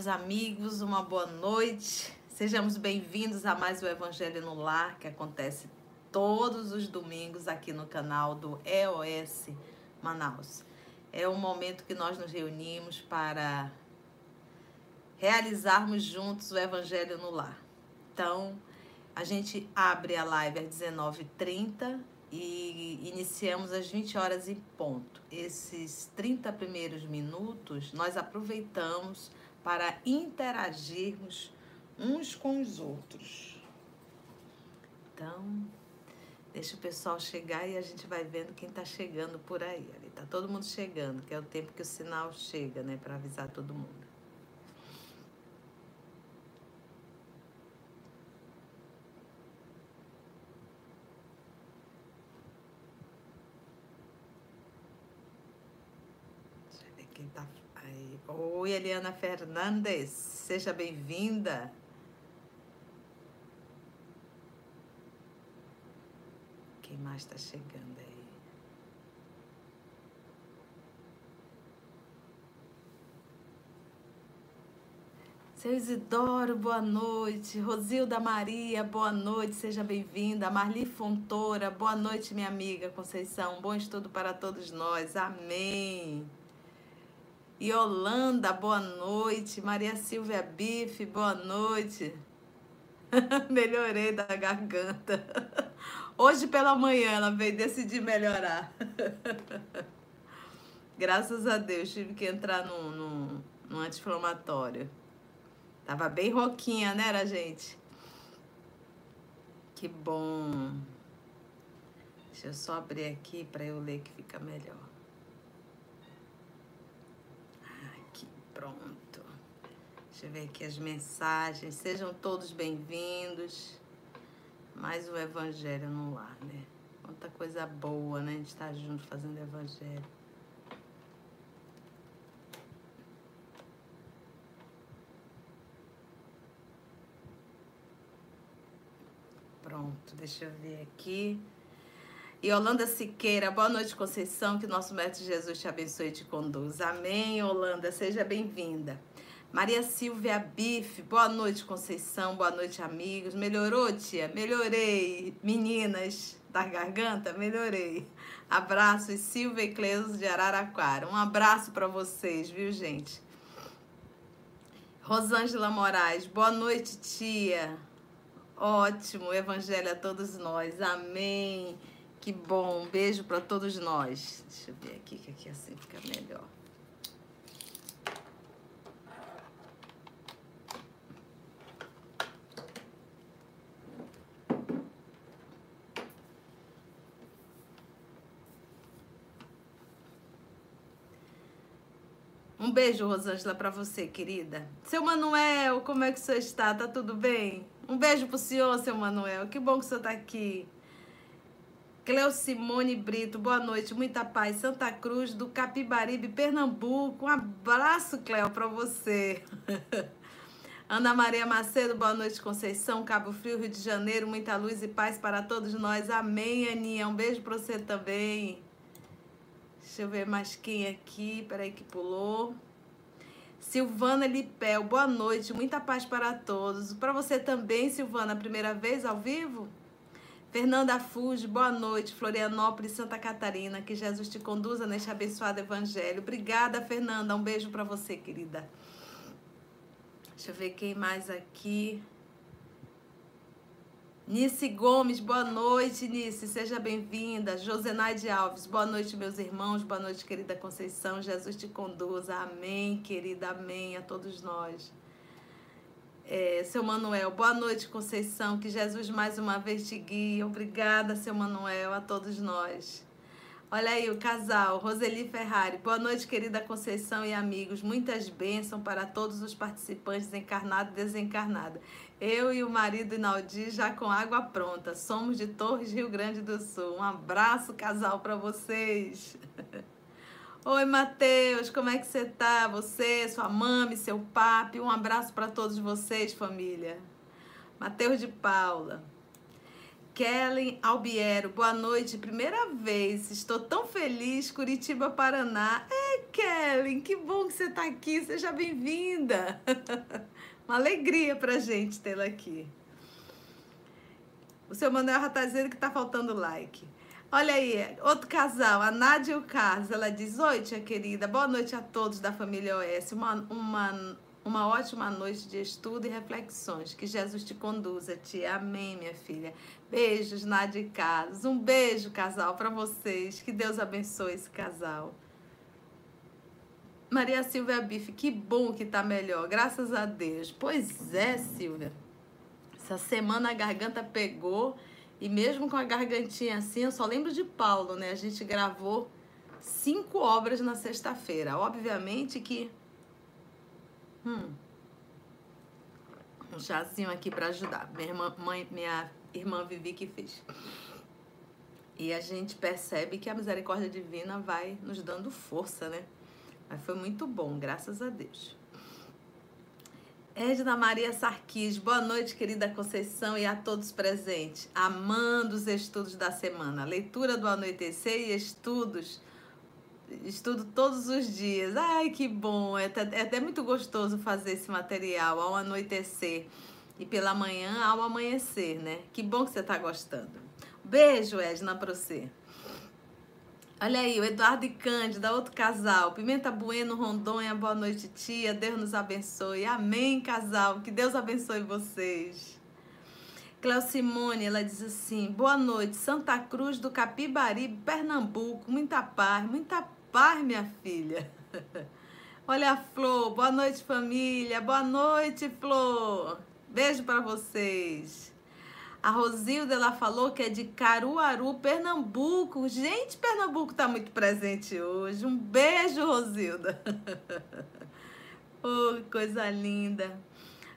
Meus amigos, uma boa noite. Sejamos bem-vindos a mais o Evangelho no Lar, que acontece todos os domingos aqui no canal do EOS Manaus. É um momento que nós nos reunimos para realizarmos juntos o Evangelho no Lar. Então, a gente abre a live às 19h30 e iniciamos às 20 horas em ponto. Esses 30 primeiros minutos nós aproveitamos para interagirmos uns com os outros. Então, deixa o pessoal chegar e a gente vai vendo quem está chegando por aí. Ali tá todo mundo chegando, que é o tempo que o sinal chega, né, para avisar todo mundo. Deixa eu ver quem tá aí. Oi, Eliana Fernandes, seja bem-vinda. Quem mais está chegando aí? Seu Isidoro, boa noite. Rosilda Maria, boa noite, seja bem-vinda. Marli Fontoura, boa noite, minha amiga Conceição. Bom estudo para todos nós. Amém. Yolanda, boa noite. Maria Silvia Bife, boa noite. Melhorei da garganta. Hoje pela manhã ela veio decidir melhorar. Graças a Deus, tive que entrar no, no, no anti-inflamatório. Tava bem roquinha, né, era, gente? Que bom. Deixa eu só abrir aqui para eu ler que fica melhor. Aqui, pronto. Deixa eu ver aqui as mensagens. Sejam todos bem-vindos. Mais um evangelho no lar, né? Quanta coisa boa, né? A gente estar junto fazendo evangelho. Pronto, deixa eu ver aqui. Yolanda Siqueira, boa noite, Conceição. Que nosso Mestre Jesus te abençoe e te conduza. Amém, Yolanda. Seja bem-vinda. Maria Silvia Bife, boa noite, Conceição. Boa noite, amigos. Melhorou, tia? Melhorei. Meninas da garganta, melhorei. Abraços, Silvia e Cleusa de Araraquara. Um abraço para vocês, viu, gente? Rosângela Moraes, boa noite, tia. Ótimo, evangelho a todos nós. Amém. Que bom. Um beijo para todos nós. Deixa eu ver aqui que aqui assim fica melhor. Um beijo, Rosângela, para você, querida. Seu Manuel, como é que senhor está? Tá tudo bem? Um beijo pro senhor, seu Manuel. Que bom que o senhor tá aqui. Cleo Simone Brito, boa noite, muita paz. Santa Cruz do Capibaribe, Pernambuco. Um abraço, Cleo, para você. Ana Maria Macedo, boa noite, Conceição, Cabo Frio, Rio de Janeiro. Muita luz e paz para todos nós. Amém, Aninha. Um beijo para você também. Deixa eu ver mais quem aqui. Peraí que pulou. Silvana Lipel, boa noite, muita paz para todos. Para você também, Silvana, primeira vez ao vivo? Fernanda Fuji, boa noite, Florianópolis, Santa Catarina. Que Jesus te conduza neste abençoado evangelho. Obrigada, Fernanda. Um beijo para você, querida. Deixa eu ver quem mais aqui. Nice Gomes, boa noite, Nice, seja bem-vinda. Josenaide Alves, boa noite, meus irmãos, boa noite, querida Conceição. Jesus te conduza, amém, querida, amém a todos nós. É, seu Manuel, boa noite, Conceição, que Jesus mais uma vez te guie. Obrigada, seu Manuel, a todos nós. Olha aí o casal, Roseli Ferrari. Boa noite, querida Conceição e amigos. Muitas bênçãos para todos os participantes, encarnado e desencarnado. Eu e o marido Inaldi já com água pronta. Somos de Torres, Rio Grande do Sul. Um abraço, casal, para vocês. Oi, Matheus, como é que você tá? Você, sua mãe, seu papi. Um abraço para todos vocês, família. Matheus de Paula. Kellen Albiero, boa noite, primeira vez, estou tão feliz, Curitiba, Paraná. É, Kellen, que bom que você está aqui, seja bem-vinda. Uma alegria pra gente tê-la aqui. O seu Manuel está dizendo que está faltando like. Olha aí, outro casal, a Nádia e o Carlos. Ela diz: Oi, tia querida, boa noite a todos da família OS. Uma, uma uma ótima noite de estudo e reflexões. Que Jesus te conduza, tia. Amém, minha filha. Beijos, Nádia e Carlos. Um beijo, casal, para vocês. Que Deus abençoe esse casal. Maria Silvia Bife, que bom que tá melhor, graças a Deus. Pois é, Silvia. Essa semana a garganta pegou e mesmo com a gargantinha assim, eu só lembro de Paulo, né? A gente gravou cinco obras na sexta-feira. Obviamente que Hum. Um chazinho aqui para ajudar. Minha irmã, mãe, minha irmã Vivi que fez. E a gente percebe que a misericórdia divina vai nos dando força, né? Mas foi muito bom, graças a Deus. Edna Maria Sarquis, boa noite, querida Conceição, e a todos presentes. Amando os estudos da semana. Leitura do anoitecer e estudos estudo todos os dias. Ai, que bom! É até, é até muito gostoso fazer esse material ao anoitecer e pela manhã ao amanhecer, né? Que bom que você está gostando. Beijo, Edna, para você. Olha aí, o Eduardo e Cândida, outro casal. Pimenta Bueno, Rondônia, boa noite, tia. Deus nos abençoe. Amém, casal. Que Deus abençoe vocês. Cléo Simone, ela diz assim: boa noite, Santa Cruz do Capibari, Pernambuco. Muita paz, muita paz, minha filha. Olha a Flor, boa noite, família. Boa noite, Flor. Beijo para vocês. A Rosilda, ela falou que é de Caruaru, Pernambuco. Gente, Pernambuco tá muito presente hoje. Um beijo, Rosilda. oh, coisa linda.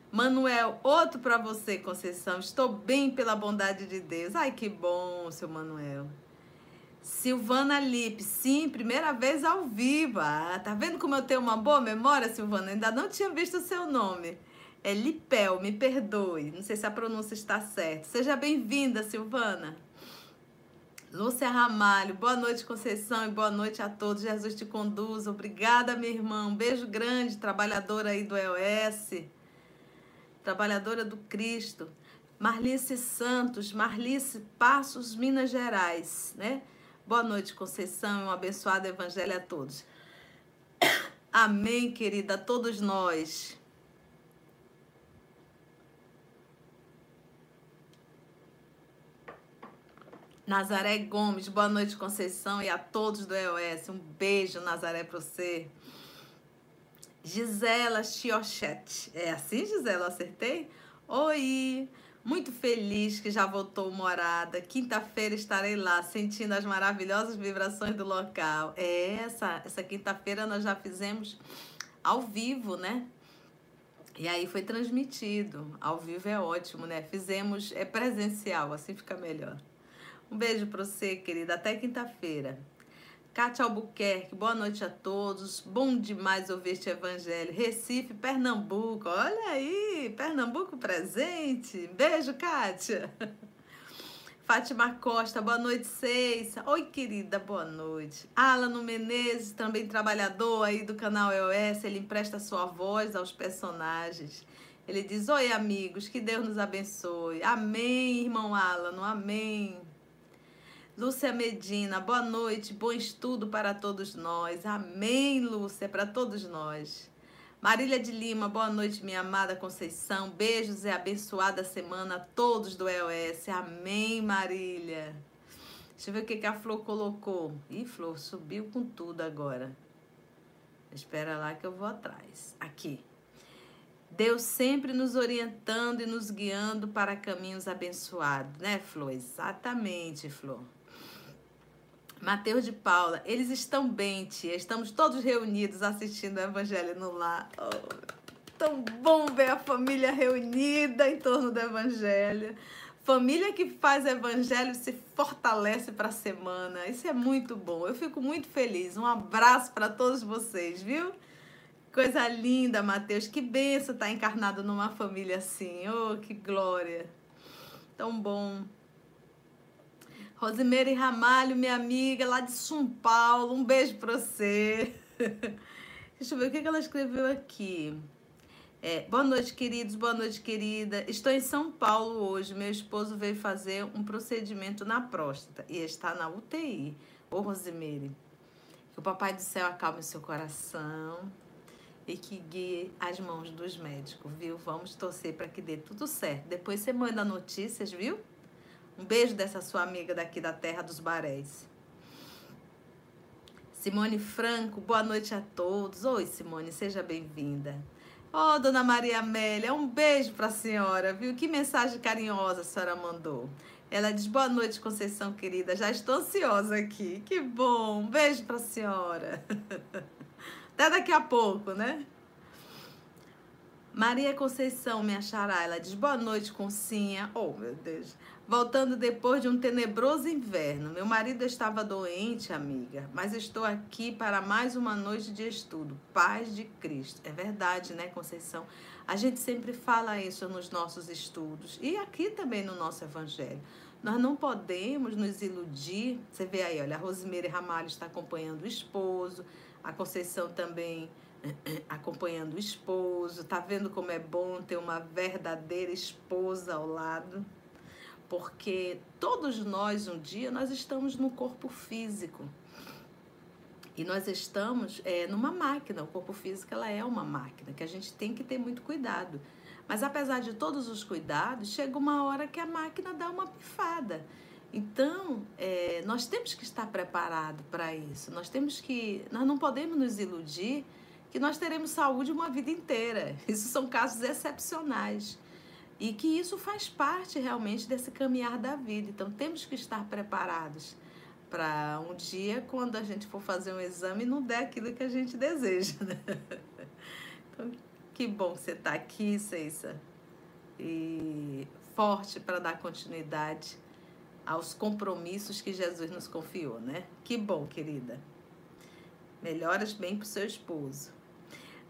Manuel, outro para você, Conceição. Estou bem pela bondade de Deus. Ai, que bom, seu Manuel. Silvana Lipe, sim, primeira vez ao vivo. Ah, tá vendo como eu tenho uma boa memória, Silvana? Ainda não tinha visto o seu nome. É Lipel, me perdoe. Não sei se a pronúncia está certa. Seja bem-vinda, Silvana. Lúcia Ramalho, boa noite, Conceição, e boa noite a todos. Jesus te conduza. Obrigada, minha irmã. Um beijo grande, trabalhadora aí do EOS, trabalhadora do Cristo. Marlice Santos, Marlice Passos, Minas Gerais, né? Boa noite, Conceição, e um abençoado evangelho a todos. Amém, querida, a todos nós. Nazaré Gomes, boa noite, Conceição, e a todos do EOS. Um beijo, Nazaré, para você. Gisela Chiochete. É assim, Gisela? Acertei? Oi! Muito feliz que já voltou morada. Quinta-feira estarei lá, sentindo as maravilhosas vibrações do local. É, essa, essa quinta-feira nós já fizemos ao vivo, né? E aí foi transmitido. Ao vivo é ótimo, né? Fizemos é presencial, assim fica melhor. Um beijo para você, querida. Até quinta-feira. Cátia Albuquerque, boa noite a todos. Bom demais ouvir este evangelho. Recife, Pernambuco. Olha aí, Pernambuco presente. Beijo, Kátia. Fátima Costa, boa noite, Seis. Oi, querida, boa noite. Alano Menezes, também trabalhador aí do canal EOS, ele empresta sua voz aos personagens. Ele diz: Oi, amigos, que Deus nos abençoe. Amém, irmão Alano, amém. Lúcia Medina, boa noite, bom estudo para todos nós. Amém, Lúcia, para todos nós. Marília de Lima, boa noite, minha amada Conceição. Beijos e abençoada semana a todos do EOS. Amém, Marília. Deixa eu ver o que, que a Flor colocou. Ih, Flor, subiu com tudo agora. Espera lá que eu vou atrás. Aqui. Deus sempre nos orientando e nos guiando para caminhos abençoados, né, Flor? Exatamente, Flor. Mateus de Paula, eles estão bem, tia. Estamos todos reunidos assistindo o Evangelho no lar. Oh, tão bom ver a família reunida em torno do Evangelho. Família que faz Evangelho se fortalece para a semana. Isso é muito bom. Eu fico muito feliz. Um abraço para todos vocês, viu? Coisa linda, Mateus. Que benção estar encarnado numa família assim. Oh, que glória. Tão bom. Rosimeire Ramalho, minha amiga lá de São Paulo, um beijo pra você. Deixa eu ver o que ela escreveu aqui. É, boa noite, queridos, boa noite, querida. Estou em São Paulo hoje. Meu esposo veio fazer um procedimento na próstata e está na UTI. Ô, Rosimeire, que o Papai do Céu acalme seu coração e que guie as mãos dos médicos, viu? Vamos torcer para que dê tudo certo. Depois você manda notícias, viu? Um beijo dessa sua amiga daqui da Terra dos Barés. Simone Franco, boa noite a todos. Oi, Simone, seja bem-vinda. Ó, oh, dona Maria Amélia, um beijo para a senhora, viu? Que mensagem carinhosa a senhora mandou. Ela diz: Boa noite, Conceição querida. Já estou ansiosa aqui. Que bom. Um beijo para a senhora. Até daqui a pouco, né? Maria Conceição, minha xará, ela diz boa noite, Concinha. Oh, meu Deus. Voltando depois de um tenebroso inverno. Meu marido estava doente, amiga, mas estou aqui para mais uma noite de estudo. Paz de Cristo. É verdade, né, Conceição? A gente sempre fala isso nos nossos estudos e aqui também no nosso evangelho. Nós não podemos nos iludir. Você vê aí, olha, a Rosimeire Ramalho está acompanhando o esposo, a Conceição também acompanhando o esposo, tá vendo como é bom ter uma verdadeira esposa ao lado? Porque todos nós um dia nós estamos no corpo físico. E nós estamos é, numa máquina, o corpo físico ela é uma máquina, que a gente tem que ter muito cuidado. Mas apesar de todos os cuidados, chega uma hora que a máquina dá uma pifada. Então, é, nós temos que estar preparados para isso. Nós temos que. Nós não podemos nos iludir que nós teremos saúde uma vida inteira. Isso são casos excepcionais. E que isso faz parte realmente desse caminhar da vida. Então temos que estar preparados para um dia, quando a gente for fazer um exame, não der aquilo que a gente deseja. Né? Então, que bom você estar tá aqui, Ceissa. E forte para dar continuidade aos compromissos que Jesus nos confiou, né? Que bom, querida. Melhoras bem para o seu esposo.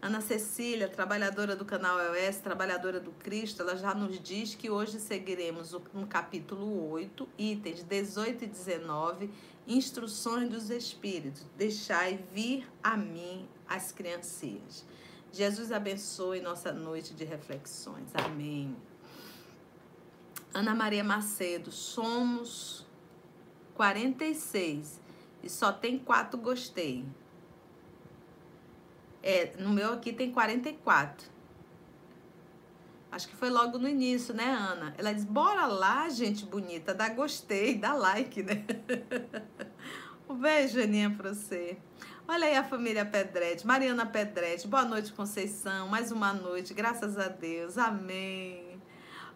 Ana Cecília, trabalhadora do canal EOS, trabalhadora do Cristo, ela já nos diz que hoje seguiremos no capítulo 8, itens 18 e 19, instruções dos Espíritos. Deixai vir a mim as criancinhas. Jesus abençoe nossa noite de reflexões. Amém. Ana Maria Macedo, somos 46 e só tem quatro gostei. É, no meu aqui tem 44. Acho que foi logo no início, né, Ana? Ela diz: bora lá, gente bonita, dá gostei, dá like, né? um beijo, Aninha, pra você. Olha aí a família Pedretti, Mariana Pedretti, boa noite, Conceição, mais uma noite, graças a Deus, amém.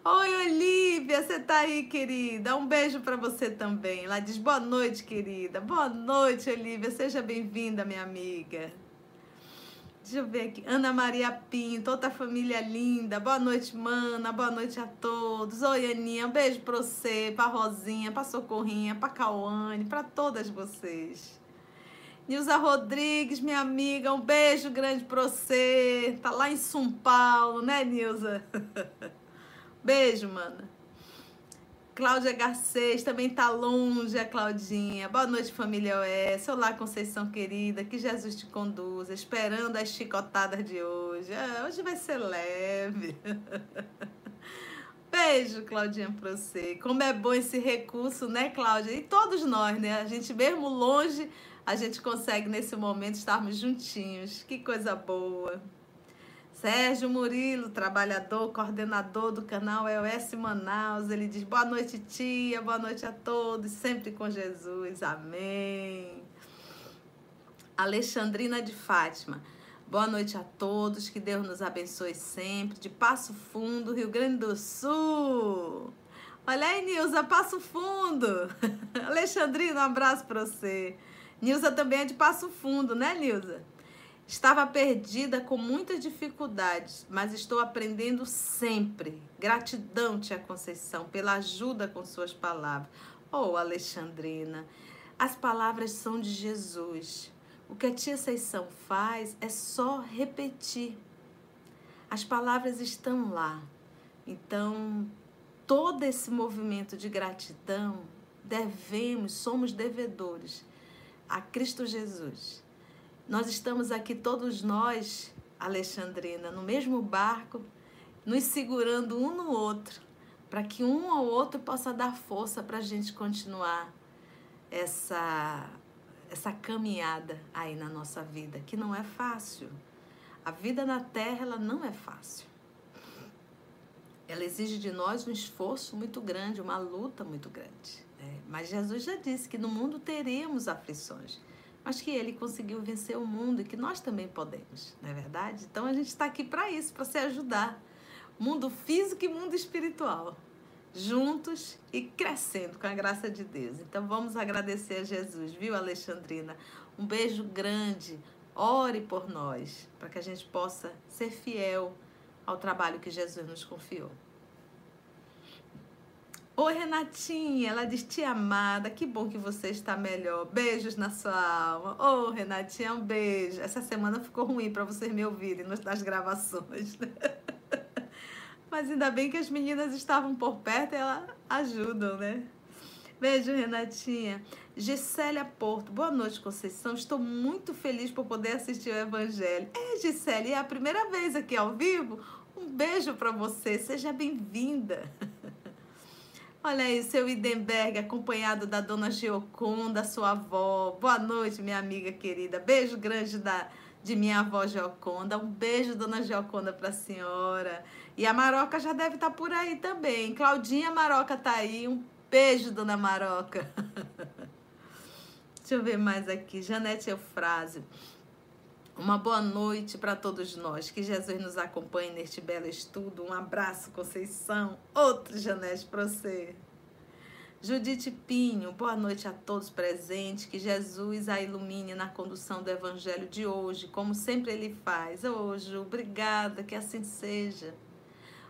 Oi, Olivia, você tá aí, querida? Um beijo para você também. Ela diz boa noite, querida. Boa noite, Olivia, seja bem-vinda, minha amiga. Deixa eu ver aqui. Ana Maria Pinto, outra família linda. Boa noite, mana. Boa noite a todos. Oi, Aninha. Um beijo pra você, pra Rosinha, pra Socorrinha, pra Cauane, pra todas vocês. Nilza Rodrigues, minha amiga, um beijo grande pra você. Tá lá em São Paulo, né, Nilza? beijo, mana. Cláudia Garcês também tá longe, a Claudinha. Boa noite, família OS. Olá, Conceição querida. Que Jesus te conduza. Esperando as chicotadas de hoje. Ah, hoje vai ser leve. Beijo, Claudinha, pra você. Como é bom esse recurso, né, Cláudia? E todos nós, né? A gente, mesmo longe, a gente consegue, nesse momento, estarmos juntinhos. Que coisa boa. Sérgio Murilo, trabalhador, coordenador do canal EOS Manaus, ele diz: Boa noite, tia, boa noite a todos, sempre com Jesus, amém. Alexandrina de Fátima, boa noite a todos, que Deus nos abençoe sempre. De Passo Fundo, Rio Grande do Sul. Olha aí, Nilza, Passo Fundo. Alexandrina, um abraço para você. Nilza também é de Passo Fundo, né, Nilza? Estava perdida com muitas dificuldades, mas estou aprendendo sempre. Gratidão, Tia Conceição, pela ajuda com suas palavras. Oh, Alexandrina, as palavras são de Jesus. O que a Tia Conceição faz é só repetir. As palavras estão lá. Então, todo esse movimento de gratidão devemos, somos devedores a Cristo Jesus. Nós estamos aqui todos nós, Alexandrina, no mesmo barco, nos segurando um no outro, para que um ou outro possa dar força para a gente continuar essa essa caminhada aí na nossa vida, que não é fácil. A vida na terra ela não é fácil. Ela exige de nós um esforço muito grande, uma luta muito grande. Né? Mas Jesus já disse que no mundo teremos aflições, mas que ele conseguiu vencer o mundo e que nós também podemos, não é verdade? Então a gente está aqui para isso, para se ajudar. Mundo físico e mundo espiritual juntos e crescendo com a graça de Deus. Então vamos agradecer a Jesus, viu, Alexandrina? Um beijo grande. Ore por nós, para que a gente possa ser fiel ao trabalho que Jesus nos confiou. Oi, Renatinha, ela diz: Tia amada, que bom que você está melhor. Beijos na sua alma. Ô, oh, Renatinha, um beijo. Essa semana ficou ruim para vocês me ouvirem nas gravações. Mas ainda bem que as meninas estavam por perto e elas ajudam, né? Beijo, Renatinha. Gisélia Porto, boa noite, Conceição. Estou muito feliz por poder assistir o Evangelho. É, Gisélia, é a primeira vez aqui ao vivo. Um beijo para você, seja bem-vinda. Olha aí, seu Idenberg, acompanhado da dona Geoconda, sua avó. Boa noite, minha amiga querida. Beijo grande da, de minha avó Geoconda. Um beijo, dona Geoconda, para a senhora. E a Maroca já deve estar tá por aí também. Claudinha Maroca tá aí. Um beijo, dona Maroca. Deixa eu ver mais aqui. Janete Eufrásio. Uma boa noite para todos nós. Que Jesus nos acompanhe neste belo estudo. Um abraço, Conceição. Outro Janete para você. Judite Pinho, boa noite a todos presentes. Que Jesus a ilumine na condução do Evangelho de hoje, como sempre ele faz. Hoje, obrigada, que assim seja.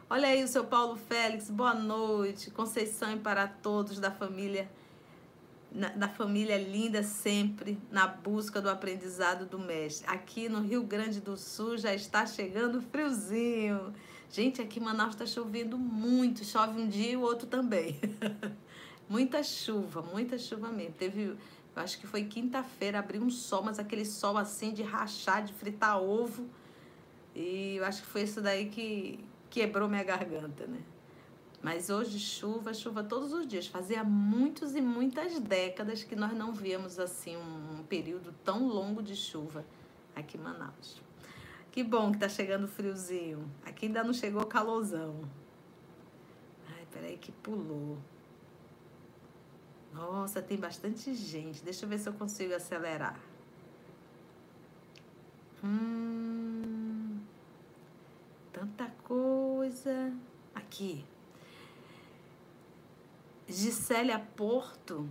Olha aí o seu Paulo Félix, boa noite. Conceição e para todos da família, na, da família linda sempre, na busca do aprendizado do mestre. Aqui no Rio Grande do Sul já está chegando friozinho. Gente, aqui em Manaus está chovendo muito. Chove um dia e o outro também. muita chuva, muita chuva mesmo. Teve, eu acho que foi quinta-feira, abriu um sol, mas aquele sol assim de rachar, de fritar ovo. E eu acho que foi isso daí que, quebrou minha garganta, né? Mas hoje chuva, chuva todos os dias. Fazia muitos e muitas décadas que nós não víamos assim um, período tão longo de chuva aqui em Manaus. Que bom que tá chegando friozinho. Aqui ainda não chegou calorzão. Ai, peraí que pulou. Nossa, tem bastante gente. Deixa eu ver se eu consigo acelerar. Hum tanta coisa. Aqui. Gisélia Porto.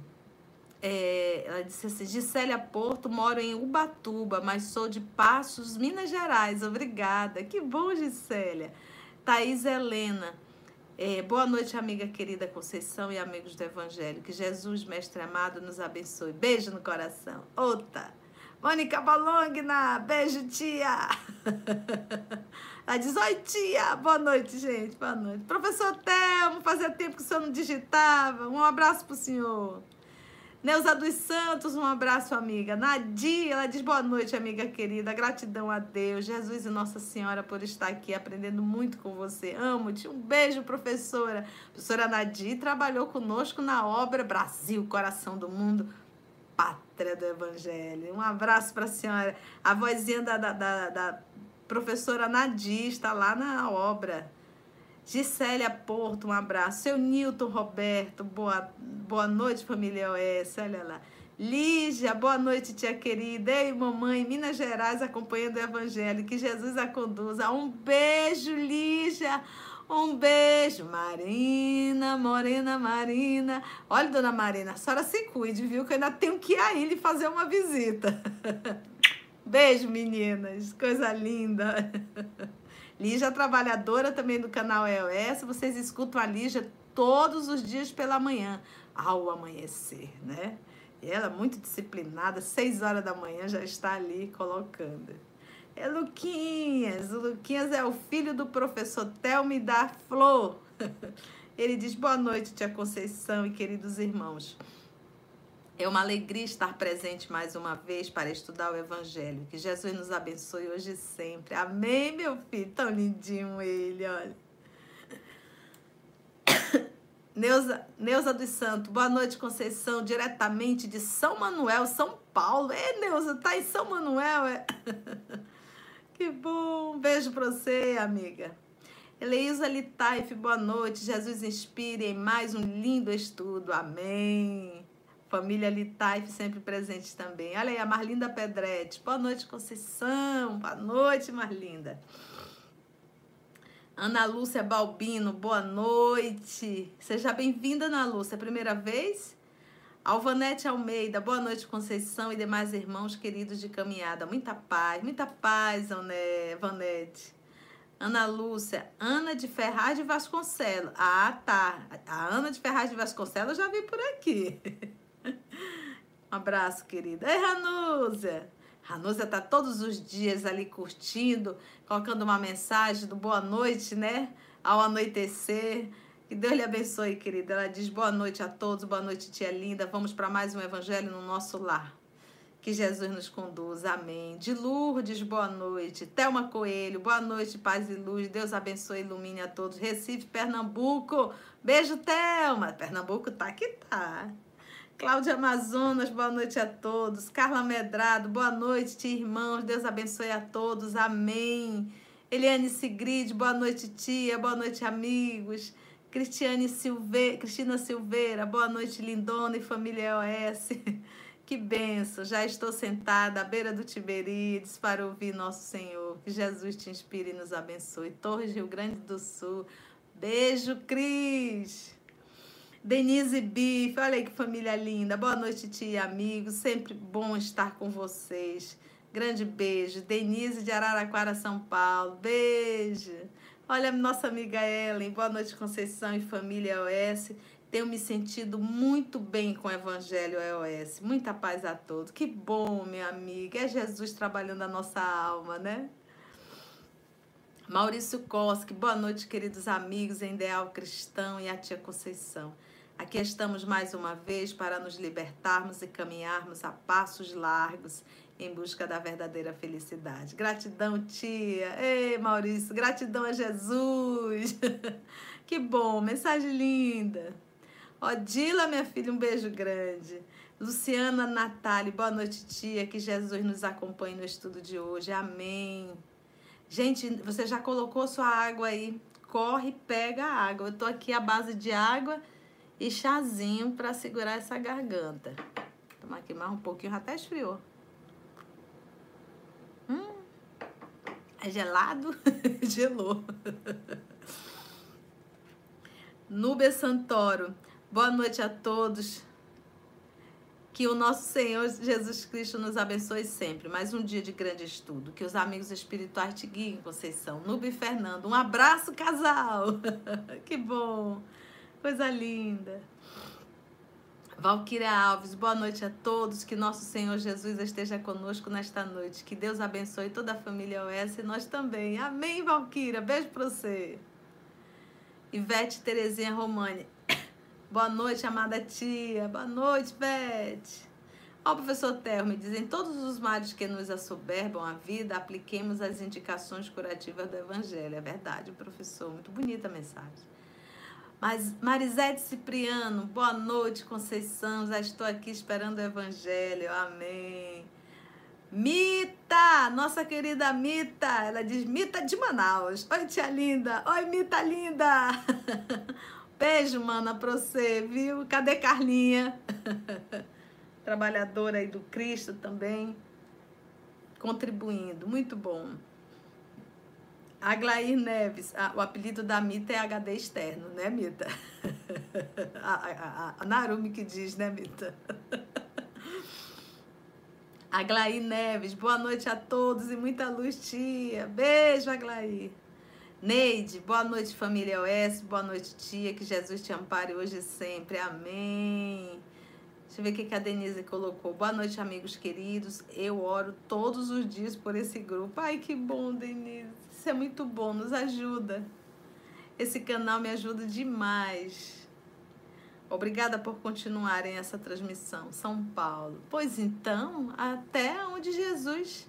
É, ela disse assim: Gisélia Porto, moro em Ubatuba, mas sou de Passos, Minas Gerais. Obrigada. Que bom, Gisélia. Thaís Helena. É, boa noite, amiga querida Conceição e amigos do Evangelho. Que Jesus, Mestre amado, nos abençoe. Beijo no coração. Outra. Mônica Bolongna. Beijo, tia. Ela diz, oi tia, boa noite, gente, boa noite. Professor Telmo, fazia tempo que o senhor não digitava. Um abraço pro senhor. Neuza dos Santos, um abraço, amiga. Nadia, ela diz boa noite, amiga querida. Gratidão a Deus, Jesus e Nossa Senhora por estar aqui aprendendo muito com você. Amo-te. Um beijo, professora. professora Nadia trabalhou conosco na obra Brasil, Coração do Mundo, Pátria do Evangelho. Um abraço para a senhora. A vozinha da, da, da, da Professora Nadir está lá na obra. Gisélia Porto, um abraço. Seu Nilton Roberto, boa, boa noite, família OS. Olha lá. Lígia, boa noite, tia querida. Ei, mamãe, Minas Gerais, acompanhando o Evangelho. Que Jesus a conduza. Um beijo, Lígia. Um beijo, Marina, Morena Marina. Olha, dona Marina, a senhora se cuide, viu? Que eu ainda tenho que ir aí lhe fazer uma visita. Beijo, meninas. Coisa linda. Lígia trabalhadora também do canal EOS. Vocês escutam a Lígia todos os dias pela manhã, ao amanhecer, né? E ela, muito disciplinada, seis horas da manhã já está ali colocando. É Luquinhas. O Luquinhas é o filho do professor Telme da Flor. Ele diz: Boa noite, tia Conceição e queridos irmãos. É uma alegria estar presente mais uma vez para estudar o Evangelho. Que Jesus nos abençoe hoje e sempre. Amém, meu filho. Tão lindinho ele, olha. Neuza, Neuza dos Santos, boa noite, Conceição, diretamente de São Manuel, São Paulo. É, Neuza, tá em São Manuel, é? Que bom. Beijo pra você, amiga. Eleisa Litaif, boa noite. Jesus inspire em mais um lindo estudo. Amém. Família Litaif sempre presente também. Olha aí, a Marlinda Pedretti. Boa noite, Conceição. Boa noite, Marlinda. Ana Lúcia Balbino, boa noite. Seja bem-vinda, Ana Lúcia. É primeira vez? Alvanete Almeida, boa noite, Conceição e demais irmãos queridos de caminhada. Muita paz, muita paz, Vanete. Ana Lúcia, Ana de Ferraz de Vasconcelos. Ah, tá. A Ana de Ferraz de Vasconcelos eu já vi por aqui. Um abraço, querida. Ei, Ranúzia. Ranúzia tá todos os dias ali curtindo, colocando uma mensagem do boa noite, né? Ao anoitecer. Que Deus lhe abençoe, querida. Ela diz boa noite a todos, boa noite, tia linda. Vamos para mais um evangelho no nosso lar. Que Jesus nos conduza. Amém. De Lourdes, boa noite. Thelma Coelho, boa noite, paz e luz. Deus abençoe e ilumine a todos. Recife, Pernambuco. Beijo, Thelma. Pernambuco tá que tá. Cláudia Amazonas, boa noite a todos. Carla Medrado, boa noite, irmãos. Deus abençoe a todos. Amém. Eliane Sigrid, boa noite, tia. Boa noite, amigos. Cristiane Silve... Cristina Silveira, boa noite, lindona e família OS. Que benção, já estou sentada à beira do Tiberíades para ouvir nosso Senhor. Que Jesus te inspire e nos abençoe. Torres, Rio Grande do Sul. Beijo, Cris. Denise Bife, olha aí que família linda. Boa noite, tia e amigos. Sempre bom estar com vocês. Grande beijo. Denise de Araraquara, São Paulo. Beijo. Olha, nossa amiga Ellen, boa noite, Conceição e família OS. Tenho me sentido muito bem com o Evangelho EOS. Muita paz a todos. Que bom, minha amiga. É Jesus trabalhando a nossa alma, né? Maurício Koski, boa noite, queridos amigos em Ideal Cristão e a tia Conceição. Aqui estamos mais uma vez para nos libertarmos e caminharmos a passos largos em busca da verdadeira felicidade. Gratidão, tia. Ei, Maurício, gratidão a Jesus. que bom, mensagem linda. Odila, minha filha, um beijo grande. Luciana Natália, boa noite, tia. Que Jesus nos acompanhe no estudo de hoje. Amém. Gente, você já colocou sua água aí? Corre, pega a água. Eu tô aqui à base de água e chazinho para segurar essa garganta. Tomar aqui mais um pouquinho, até esfriou. Hum, é gelado? Gelou. Nubia Santoro. Boa noite a todos. Que o nosso Senhor Jesus Cristo nos abençoe sempre. Mais um dia de grande estudo. Que os amigos espirituais te guiem, Conceição. Nube e Fernando. Um abraço, casal. que bom. Coisa linda. Valquíria Alves, boa noite a todos. Que nosso Senhor Jesus esteja conosco nesta noite. Que Deus abençoe toda a família OS e nós também. Amém, Valquíria. Beijo para você. Ivete Terezinha Romani. Boa noite, amada tia. Boa noite, Beth. Ó, professor Termo, dizem todos os males que nos assoberbam a vida, apliquemos as indicações curativas do Evangelho. É verdade, professor. Muito bonita a mensagem. Mas Marisete Cipriano, boa noite, Conceição. Já estou aqui esperando o Evangelho. Amém. Mita, nossa querida Mita, ela diz Mita de Manaus. Oi, tia linda. Oi, Mita linda. Beijo, mana, pra você, viu? Cadê Carlinha? Trabalhadora aí do Cristo também. Contribuindo. Muito bom. Aglair Neves. Ah, o apelido da Mita é HD externo, né, Mita? a, a, a, Narumi que diz, né, Mita? Aglair Neves. Boa noite a todos e muita luz, tia. Beijo, Aglair. Neide, boa noite, família OS, boa noite, tia, que Jesus te ampare hoje e sempre, amém. Deixa eu ver o que a Denise colocou. Boa noite, amigos queridos. Eu oro todos os dias por esse grupo. Ai, que bom, Denise. É muito bom, nos ajuda. Esse canal me ajuda demais. Obrigada por continuarem essa transmissão. São Paulo. Pois então, até onde Jesus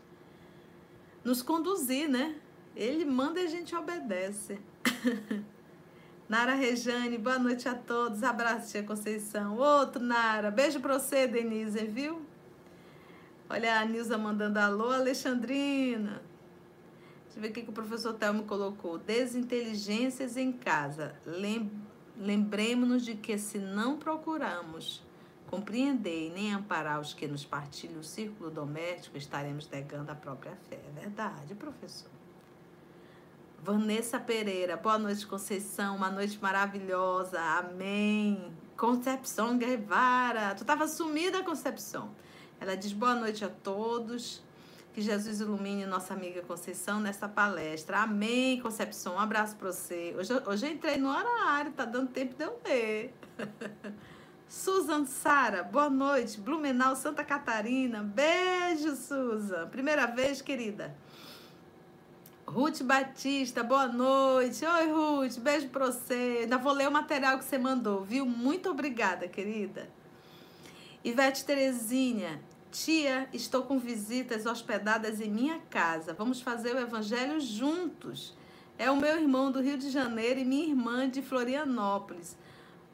nos conduzir, né? Ele manda e a gente obedece. Nara Rejane, boa noite a todos. Abraço, tia Conceição. Outro, Nara. Beijo pra você, Denise, viu? Olha a Nilza mandando alô, Alexandrina. Deixa eu ver o que, que o professor Telmo colocou. Desinteligências em casa. Lembremos-nos de que se não procuramos compreender e nem amparar os que nos partilham o círculo doméstico, estaremos negando a própria fé. É verdade, professor. Vanessa Pereira, boa noite, Conceição, uma noite maravilhosa, amém. Concepção Guevara, tu estava sumida, Concepção. Ela diz boa noite a todos, que Jesus ilumine nossa amiga Conceição nesta palestra, amém, Concepção, um abraço para você. Hoje, hoje eu entrei no horário, tá dando tempo de eu ler. Susan Sara, boa noite, Blumenau, Santa Catarina, beijo, Susan, primeira vez, querida. Ruth Batista, boa noite. Oi, Ruth, beijo pra você. Ainda vou ler o material que você mandou, viu? Muito obrigada, querida. Ivete Terezinha, tia, estou com visitas hospedadas em minha casa. Vamos fazer o evangelho juntos. É o meu irmão do Rio de Janeiro e minha irmã de Florianópolis.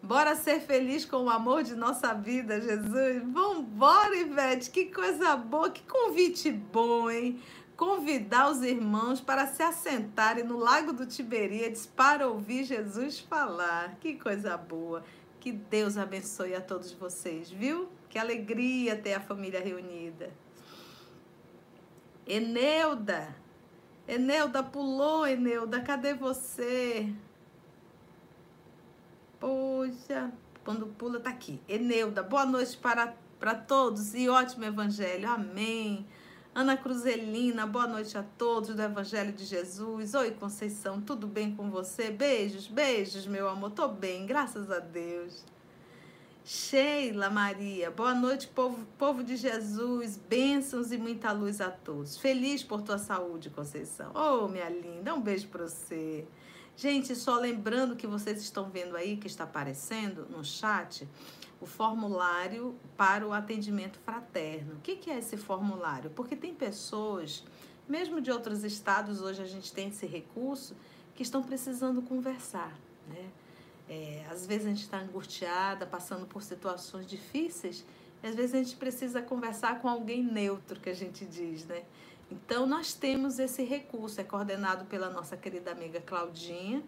Bora ser feliz com o amor de nossa vida, Jesus. Vambora, Ivete. Que coisa boa, que convite bom, hein? convidar os irmãos para se assentarem no Lago do Tiberíades para ouvir Jesus falar. Que coisa boa! Que Deus abençoe a todos vocês, viu? Que alegria ter a família reunida. Eneuda, Eneuda pulou, Eneuda, cadê você? Poxa, quando pula tá aqui. Eneuda, boa noite para, para todos e ótimo evangelho. Amém. Ana Cruzelina, boa noite a todos do Evangelho de Jesus. Oi, Conceição, tudo bem com você? Beijos, beijos, meu amor. Tô bem, graças a Deus. Sheila Maria, boa noite, povo, povo de Jesus. Bênçãos e muita luz a todos. Feliz por tua saúde, Conceição. Oh, minha linda, um beijo para você. Gente, só lembrando que vocês estão vendo aí, que está aparecendo no chat, o formulário para o atendimento fraterno. O que, é esse formulário? Porque tem pessoas, mesmo de outros estados, hoje a gente tem esse recurso, que estão precisando conversar. Né? É, às vezes a gente está angustiada, passando por situações difíceis, e às vezes a gente precisa conversar com alguém neutro, que a gente diz, né? Então, nós temos esse recurso, é coordenado pela nossa querida amiga Claudinha,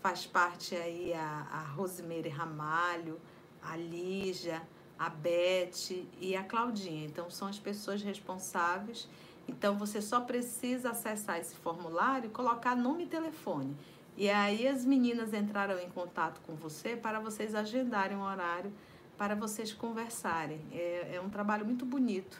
faz parte aí a, a Ramalho, a Lígia, a Beth e a Claudinha. Então, são as pessoas responsáveis. Então, você só precisa acessar esse formulário e colocar nome e telefone. E aí, as meninas entraram em contato com você para vocês agendarem um horário para vocês conversarem. É, é um trabalho muito bonito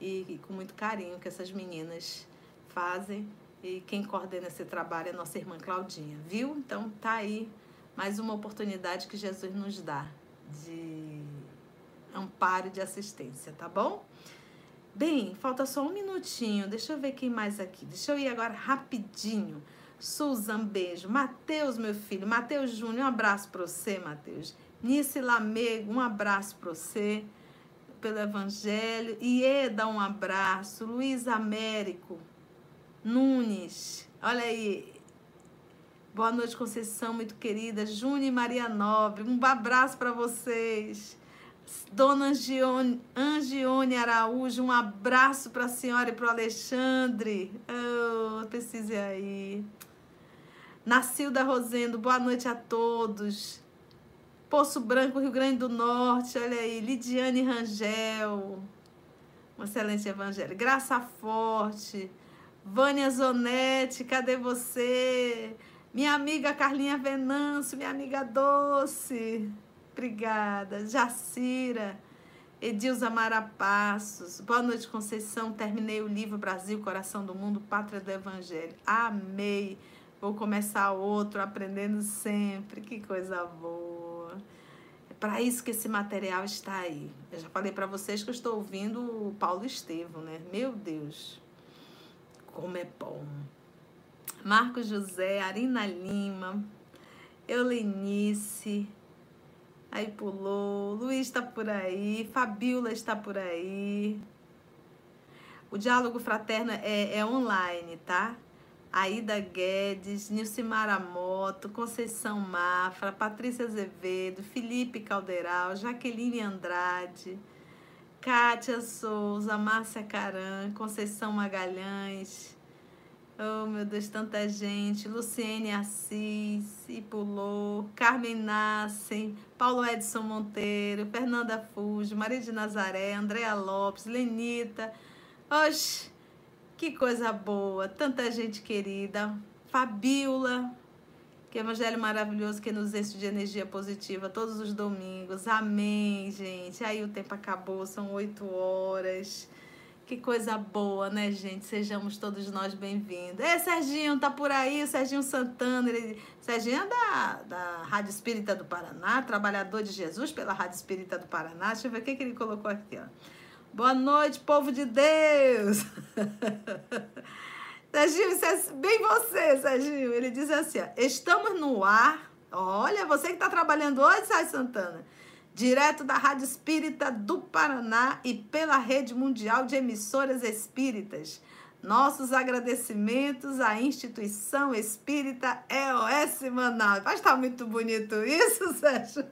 e, e com muito carinho que essas meninas fazem. E quem coordena esse trabalho é nossa irmã Claudinha, viu? Então, tá aí mais uma oportunidade que Jesus nos dá de amparo e de assistência, tá bom? Bem, falta só um minutinho. Deixa eu ver quem mais aqui. Deixa eu ir agora rapidinho. Susan, beijo. Matheus, meu filho. Matheus Júnior, um abraço para você, Matheus. Nice Lamego, um abraço para você pelo Evangelho. Ieda, um abraço. Luiz Américo Nunes, olha aí, Boa noite, Conceição, muito querida. Júnior e Maria Nobre, um abraço para vocês. Dona Angione, Angione Araújo, um abraço para a senhora e para o Alexandre. Oh, precise aí. Nacilda Rosendo, boa noite a todos. Poço Branco, Rio Grande do Norte, olha aí. Lidiane Rangel, um excelente evangelho. Graça Forte. Vânia Zonetti, cadê você? Minha amiga Carlinha Venâncio, minha amiga Doce. Obrigada. Jacira. Edilza Marapassos. Boa noite, Conceição. Terminei o livro Brasil, Coração do Mundo, Pátria do Evangelho. Amei. Vou começar outro, aprendendo sempre. Que coisa boa. É para isso que esse material está aí. Eu já falei para vocês que eu estou ouvindo o Paulo Estevam, né? Meu Deus. Como é bom. Marcos José, Arina Lima, Eulenice, Aí pulou. Luiz está por aí. Fabiola está por aí. O diálogo fraterno é, é online, tá? Aida Guedes, Nilcimara Moto, Conceição Mafra, Patrícia Azevedo, Felipe Calderal, Jaqueline Andrade, Kátia Souza, Márcia Caran, Conceição Magalhães. Oh, meu Deus, tanta gente. Luciene Assis, e pulou. Carmen Nassen, Paulo Edson Monteiro, Fernanda Fuji, Maria de Nazaré, Andréa Lopes, Lenita. Oxe, que coisa boa. Tanta gente querida. Fabiola, que evangelho maravilhoso que nos enche de energia positiva todos os domingos. Amém, gente. Aí o tempo acabou, são oito horas. Que coisa boa, né, gente? Sejamos todos nós bem-vindos. É, Serginho, tá por aí, Serginho Santana. Ele... Serginho é da, da Rádio Espírita do Paraná, trabalhador de Jesus pela Rádio Espírita do Paraná. Deixa eu ver o que, que ele colocou aqui, ó. Boa noite, povo de Deus! Serginho, isso é bem você, Serginho. Ele diz assim: ó, estamos no ar. Olha, você que está trabalhando hoje, Sai Santana, direto da Rádio Espírita do Paraná e pela Rede Mundial de Emissoras Espíritas. Nossos agradecimentos à instituição espírita EOS Manaus. Vai estar muito bonito isso, Sérgio?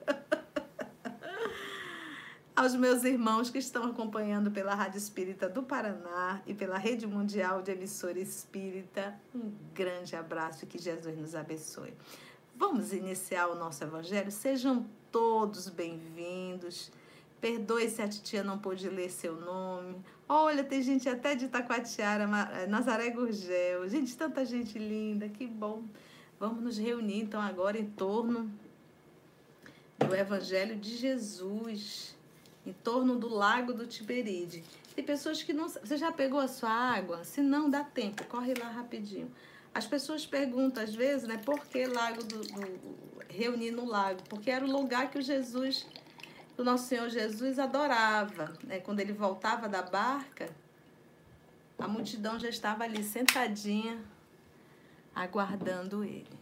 Aos meus irmãos que estão acompanhando pela Rádio Espírita do Paraná e pela Rede Mundial de Emissora Espírita, um grande abraço e que Jesus nos abençoe. Vamos iniciar o nosso evangelho? Sejam todos bem-vindos. Perdoe se a titia não pôde ler seu nome. Olha, tem gente até de Itacoatiara, eh, Nazaré Gurgel. Gente, tanta gente linda, que bom. Vamos nos reunir então agora em torno do Evangelho de Jesus em torno do lago do Tiberide. Tem pessoas que não. Você já pegou a sua água? Se não, dá tempo, corre lá rapidinho. As pessoas perguntam às vezes, né, por que lago do, do reunir no lago? Porque era o lugar que o Jesus, o nosso Senhor Jesus adorava, né? Quando ele voltava da barca, a multidão já estava ali sentadinha aguardando ele.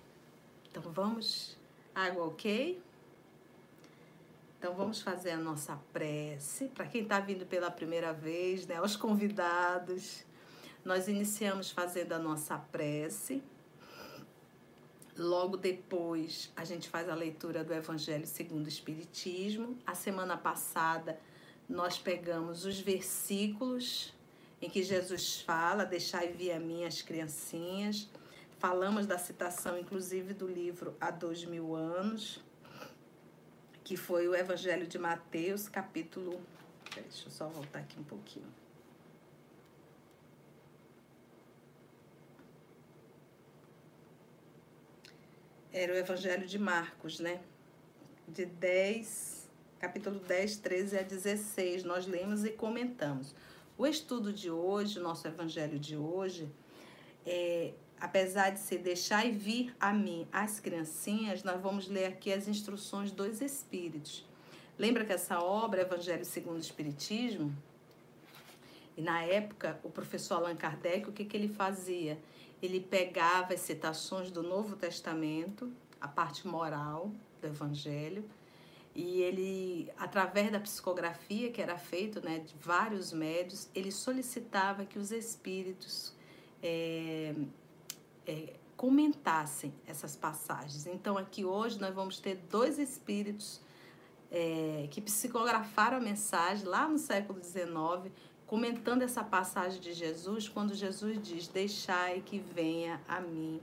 Então vamos, água ok? Então vamos fazer a nossa prece. Para quem está vindo pela primeira vez, né, aos convidados, nós iniciamos fazendo a nossa prece. Logo depois, a gente faz a leitura do Evangelho segundo o Espiritismo. A semana passada, nós pegamos os versículos em que Jesus fala: Deixai vir a mim as criancinhas. Falamos da citação, inclusive, do livro Há Dois Mil Anos que foi o Evangelho de Mateus, capítulo. Deixa eu só voltar aqui um pouquinho. Era o Evangelho de Marcos, né? De 10, capítulo 10, 13 a 16. Nós lemos e comentamos. O estudo de hoje, nosso Evangelho de hoje, é apesar de se deixar e vir a mim as criancinhas, nós vamos ler aqui as instruções dos Espíritos. Lembra que essa obra, Evangelho segundo o Espiritismo, e na época o professor Allan Kardec, o que, que ele fazia? Ele pegava as citações do Novo Testamento, a parte moral do Evangelho, e ele, através da psicografia que era feito né, de vários médios, ele solicitava que os espíritos é, é, comentassem essas passagens. Então, aqui hoje nós vamos ter dois espíritos é, que psicografaram a mensagem lá no século XIX, comentando essa passagem de Jesus, quando Jesus diz: Deixai que venha a mim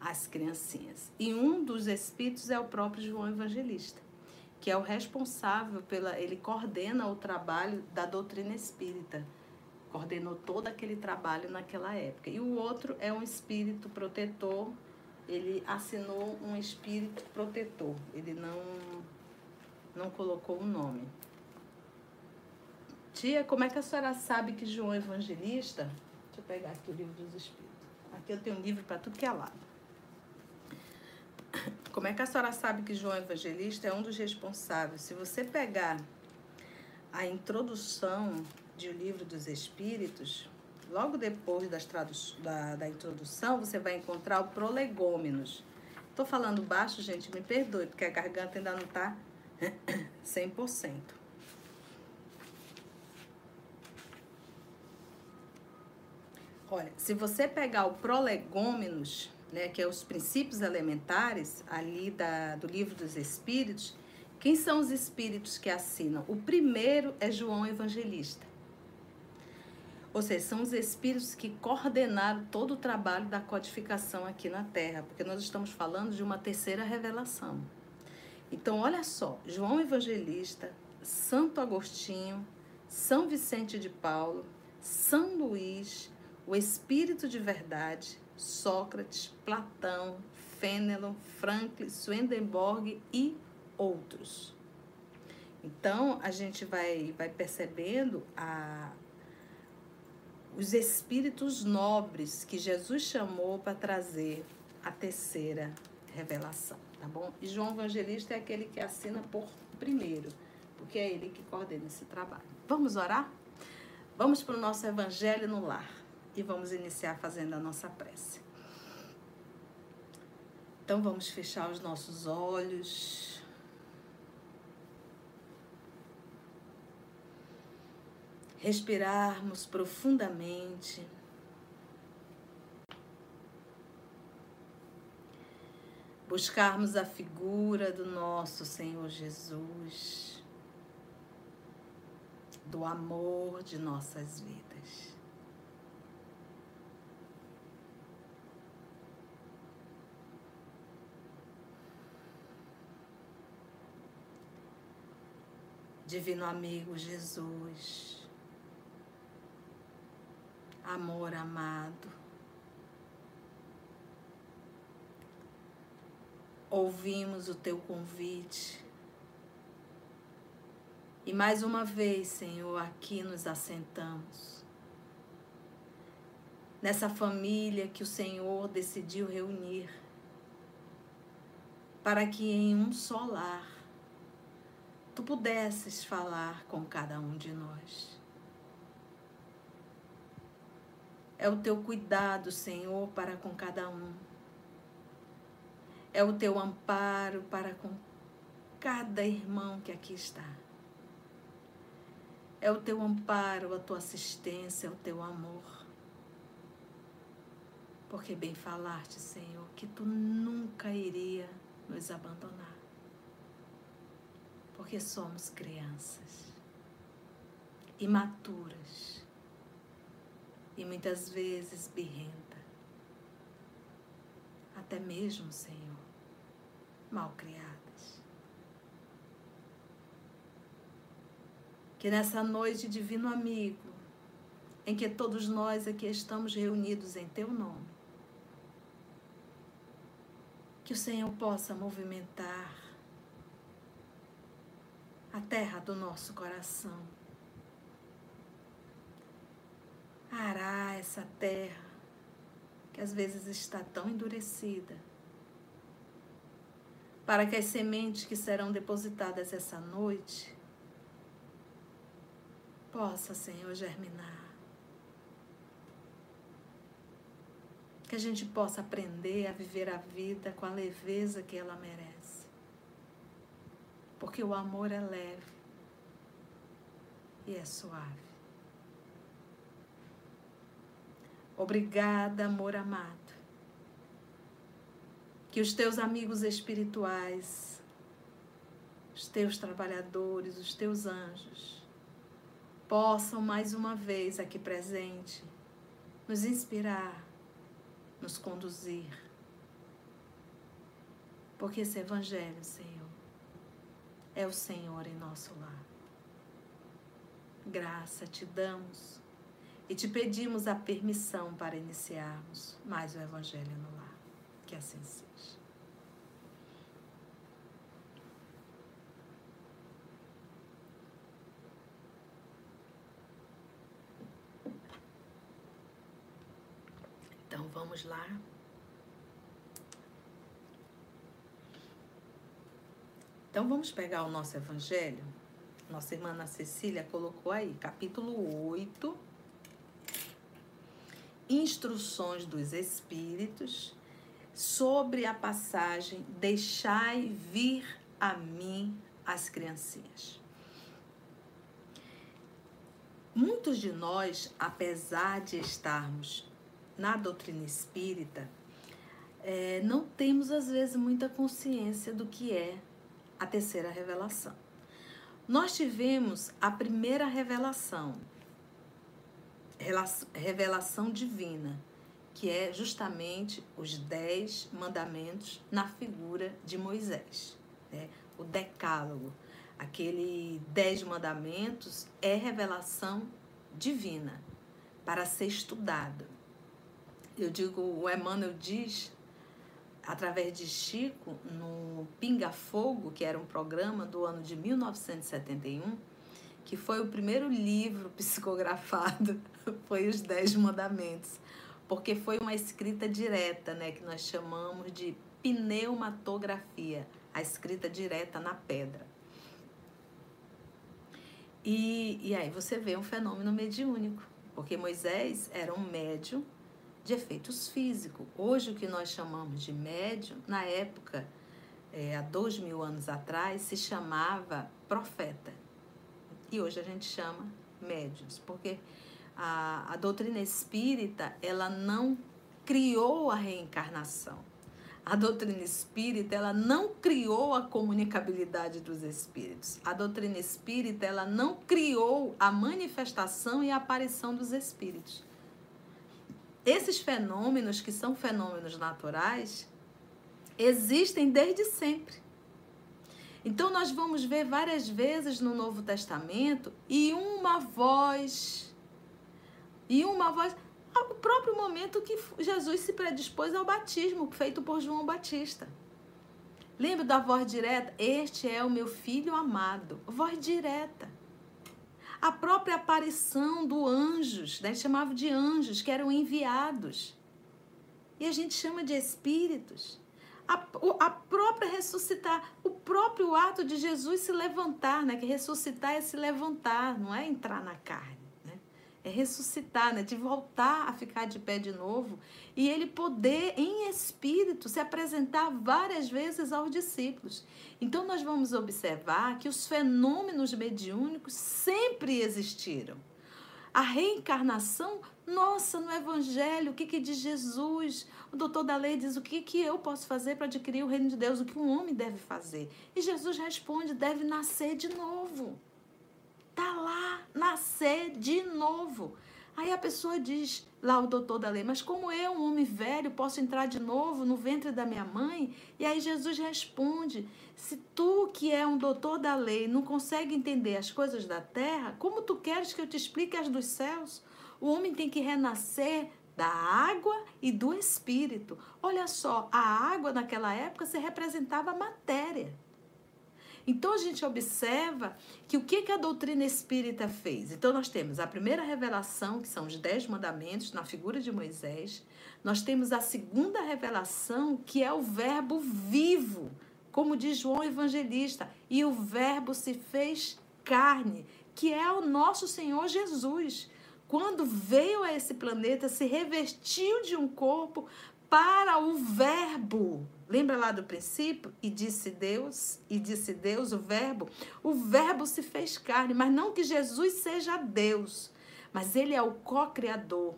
as criancinhas. E um dos espíritos é o próprio João Evangelista, que é o responsável pela. Ele coordena o trabalho da doutrina espírita coordenou todo aquele trabalho naquela época. E o outro é um espírito protetor, ele assinou um espírito protetor, ele não, não colocou o um nome. Tia, como é que a senhora sabe que João é Evangelista? Deixa eu pegar aqui o livro dos Espíritos. Aqui eu tenho um livro para tudo que é lado. Como é que a senhora sabe que João Evangelista é um dos responsáveis? Se você pegar a introdução de O Livro dos Espíritos, logo depois das da, da introdução, você vai encontrar o Prolegômenos. Estou falando baixo, gente, me perdoe, porque a garganta ainda não está 100%. Olha, se você pegar o prolegômenos, né, que é os princípios elementares ali da, do livro dos Espíritos, quem são os espíritos que assinam? O primeiro é João Evangelista. Ou seja, são os espíritos que coordenaram todo o trabalho da codificação aqui na Terra, porque nós estamos falando de uma terceira revelação. Então, olha só: João Evangelista, Santo Agostinho, São Vicente de Paulo, São Luís, o Espírito de Verdade, Sócrates, Platão, Fenelon, Franklin, Swedenborg e outros. Então, a gente vai, vai percebendo a, os espíritos nobres que Jesus chamou para trazer a terceira revelação, tá bom? E João Evangelista é aquele que assina por primeiro, porque é ele que coordena esse trabalho. Vamos orar? Vamos para o nosso Evangelho no lar e vamos iniciar fazendo a nossa prece. Então vamos fechar os nossos olhos. Respirarmos profundamente. Buscarmos a figura do nosso Senhor Jesus, do amor de nossas vidas. Divino amigo Jesus, amor amado, ouvimos o teu convite e mais uma vez, Senhor, aqui nos assentamos. Nessa família que o Senhor decidiu reunir, para que em um só lar tu pudesses falar com cada um de nós. É o teu cuidado, Senhor, para com cada um. É o teu amparo para com cada irmão que aqui está. É o teu amparo, a tua assistência, o teu amor. Porque bem falaste, Senhor, que tu nunca iria nos abandonar porque somos crianças, imaturas e muitas vezes birrenta, até mesmo, Senhor, mal criadas. Que nessa noite, divino amigo, em que todos nós aqui estamos reunidos em Teu nome, que o Senhor possa movimentar a terra do nosso coração. Ará essa terra que às vezes está tão endurecida, para que as sementes que serão depositadas essa noite possa, Senhor, germinar. Que a gente possa aprender a viver a vida com a leveza que ela merece porque o amor é leve e é suave. Obrigada, amor amado. Que os teus amigos espirituais, os teus trabalhadores, os teus anjos, possam mais uma vez aqui presente nos inspirar, nos conduzir. Porque esse Evangelho, Senhor, é o Senhor em nosso lar. Graça te damos e te pedimos a permissão para iniciarmos mais o Evangelho no lar. Que assim seja. Então vamos lá. Então vamos pegar o nosso evangelho. Nossa irmã Ana Cecília colocou aí, capítulo 8. Instruções dos Espíritos sobre a passagem Deixai vir a mim as criancinhas. Muitos de nós, apesar de estarmos na doutrina espírita, é, não temos às vezes muita consciência do que é a terceira revelação. Nós tivemos a primeira revelação, revelação divina, que é justamente os dez mandamentos na figura de Moisés, né? o decálogo. Aquele dez mandamentos é revelação divina para ser estudado. Eu digo, o Emmanuel diz, através de Chico, no Pinga Fogo, que era um programa do ano de 1971, que foi o primeiro livro psicografado, foi os Dez Mandamentos porque foi uma escrita direta, né, que nós chamamos de pneumatografia, a escrita direta na pedra. E, e aí você vê um fenômeno mediúnico, porque Moisés era um médium de efeitos físicos. Hoje, o que nós chamamos de médium, na época, é, há dois mil anos atrás, se chamava profeta. E hoje a gente chama médiums, porque a, a doutrina espírita ela não criou a reencarnação. A doutrina espírita, ela não criou a comunicabilidade dos espíritos. A doutrina espírita, ela não criou a manifestação e a aparição dos espíritos. Esses fenômenos, que são fenômenos naturais, existem desde sempre. Então, nós vamos ver várias vezes no Novo Testamento e uma voz e uma voz. O próprio momento que Jesus se predispôs ao batismo, feito por João Batista. Lembra da voz direta? Este é o meu filho amado. Voz direta. A própria aparição do anjos, né? chamava de anjos, que eram enviados. E a gente chama de espíritos. A, a própria ressuscitar, o próprio ato de Jesus se levantar, né? Que ressuscitar é se levantar, não é entrar na carne é ressuscitar, né? de voltar a ficar de pé de novo e ele poder, em espírito, se apresentar várias vezes aos discípulos. Então, nós vamos observar que os fenômenos mediúnicos sempre existiram. A reencarnação, nossa, no Evangelho, o que, que diz Jesus? O doutor da lei diz: o que, que eu posso fazer para adquirir o reino de Deus? O que um homem deve fazer? E Jesus responde: deve nascer de novo. Tá lá, nascer de novo. Aí a pessoa diz, lá o doutor da lei, mas como eu, um homem velho, posso entrar de novo no ventre da minha mãe? E aí Jesus responde: se tu, que é um doutor da lei, não consegue entender as coisas da terra, como tu queres que eu te explique as dos céus? O homem tem que renascer da água e do espírito. Olha só, a água naquela época se representava matéria. Então a gente observa que o que, que a doutrina espírita fez? Então nós temos a primeira revelação, que são os dez mandamentos na figura de Moisés. Nós temos a segunda revelação, que é o verbo vivo, como diz João Evangelista, e o verbo se fez carne, que é o nosso Senhor Jesus. Quando veio a esse planeta, se revestiu de um corpo para o verbo Lembra lá do princípio? E disse Deus, e disse Deus, o Verbo. O Verbo se fez carne, mas não que Jesus seja Deus, mas ele é o co-criador,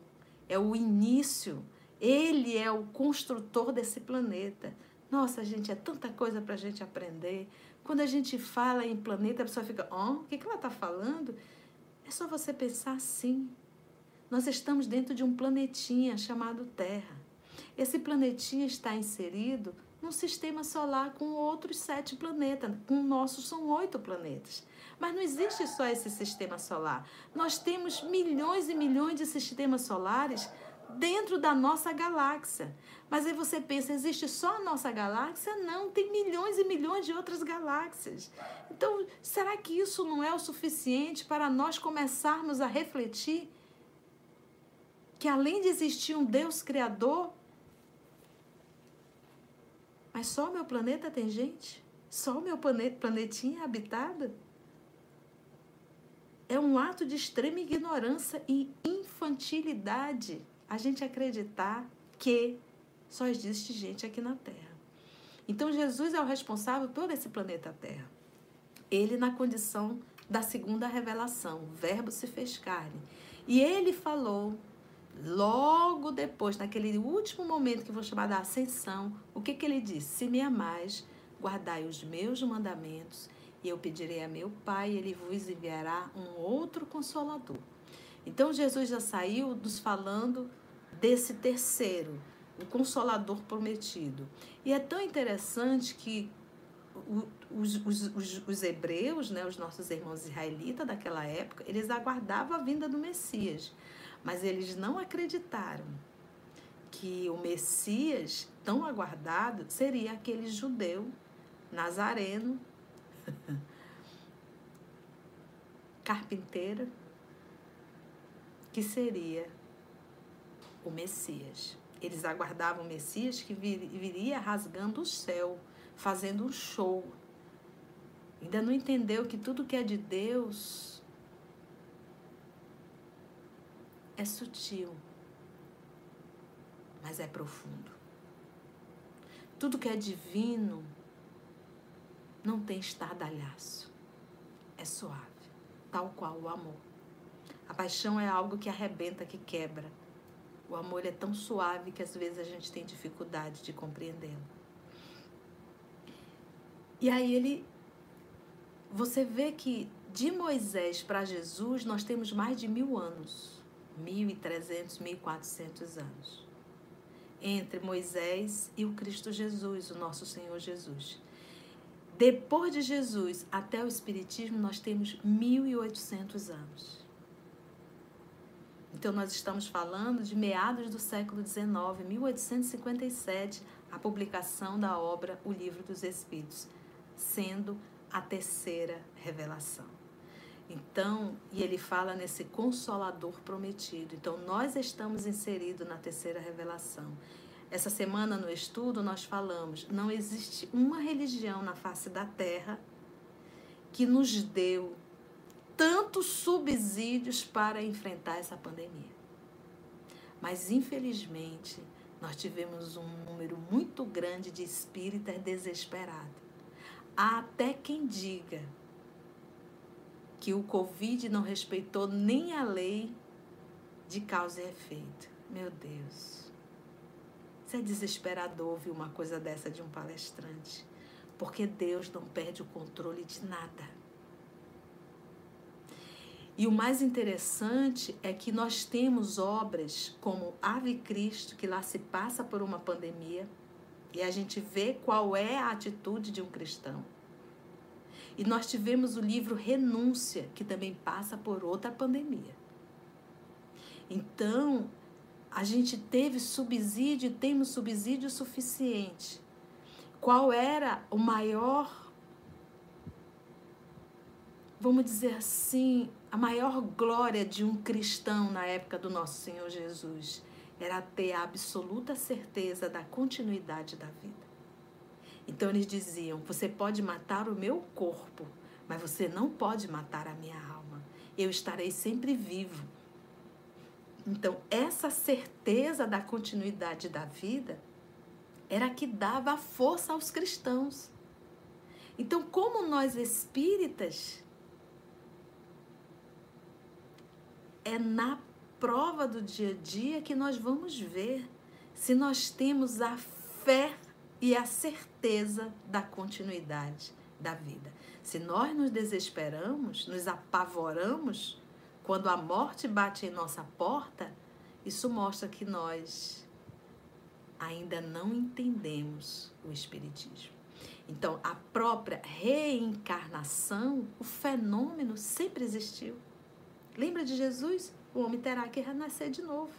é o início, ele é o construtor desse planeta. Nossa, gente, é tanta coisa para a gente aprender. Quando a gente fala em planeta, a pessoa fica, oh, o que, que ela está falando? É só você pensar assim. Nós estamos dentro de um planetinha chamado Terra. Esse planetinha está inserido num sistema solar com outros sete planetas. Com o nosso são oito planetas. Mas não existe só esse sistema solar. Nós temos milhões e milhões de sistemas solares dentro da nossa galáxia. Mas aí você pensa, existe só a nossa galáxia? Não, tem milhões e milhões de outras galáxias. Então, será que isso não é o suficiente para nós começarmos a refletir que além de existir um Deus criador, mas só o meu planeta tem gente? Só o meu planetinha é habitado? É um ato de extrema ignorância e infantilidade a gente acreditar que só existe gente aqui na Terra. Então Jesus é o responsável por esse planeta Terra. Ele na condição da segunda revelação, o Verbo se fez carne. E ele falou, logo depois, naquele último momento que vou chamar da ascensão, o que, que ele disse? Se me amais, guardai os meus mandamentos, e eu pedirei a meu Pai, e ele vos enviará um outro consolador. Então Jesus já saiu nos falando desse terceiro, o consolador prometido. E é tão interessante que os, os, os, os, hebreus, né, os nossos irmãos israelitas daquela época, eles aguardavam a vinda do Messias, mas eles não acreditaram que o Messias tão aguardado seria aquele judeu nazareno, carpinteiro, que seria o Messias. Eles aguardavam o Messias que viria rasgando o céu, fazendo um show. Ainda não entendeu que tudo que é de Deus é sutil, mas é profundo. Tudo que é divino não tem estardalhaço, é suave, tal qual o amor. A paixão é algo que arrebenta, que quebra. O amor é tão suave que às vezes a gente tem dificuldade de compreendê-lo. E aí ele. Você vê que de Moisés para Jesus nós temos mais de mil anos. Mil e trezentos, mil e quatrocentos anos. Entre Moisés e o Cristo Jesus, o nosso Senhor Jesus. Depois de Jesus até o Espiritismo, nós temos 1.800 anos. Então, nós estamos falando de meados do século XIX, 1857, a publicação da obra O Livro dos Espíritos, sendo a terceira revelação. Então, e ele fala nesse consolador prometido. Então, nós estamos inseridos na terceira revelação. Essa semana no estudo nós falamos, não existe uma religião na face da terra que nos deu tantos subsídios para enfrentar essa pandemia. Mas, infelizmente, nós tivemos um número muito grande de espíritas desesperados. Há até quem diga que o Covid não respeitou nem a lei de causa e efeito. Meu Deus. Isso é desesperador ouvir uma coisa dessa de um palestrante. Porque Deus não perde o controle de nada. E o mais interessante é que nós temos obras como Ave Cristo, que lá se passa por uma pandemia, e a gente vê qual é a atitude de um cristão. E nós tivemos o livro Renúncia, que também passa por outra pandemia. Então, a gente teve subsídio, temos subsídio suficiente. Qual era o maior, vamos dizer assim, a maior glória de um cristão na época do nosso Senhor Jesus era ter a absoluta certeza da continuidade da vida. Então eles diziam: Você pode matar o meu corpo, mas você não pode matar a minha alma. Eu estarei sempre vivo. Então, essa certeza da continuidade da vida era que dava força aos cristãos. Então, como nós espíritas é na prova do dia a dia que nós vamos ver se nós temos a fé e a certeza da continuidade da vida. Se nós nos desesperamos, nos apavoramos quando a morte bate em nossa porta, isso mostra que nós ainda não entendemos o Espiritismo. Então, a própria reencarnação, o fenômeno sempre existiu. Lembra de Jesus? O homem terá que renascer de novo.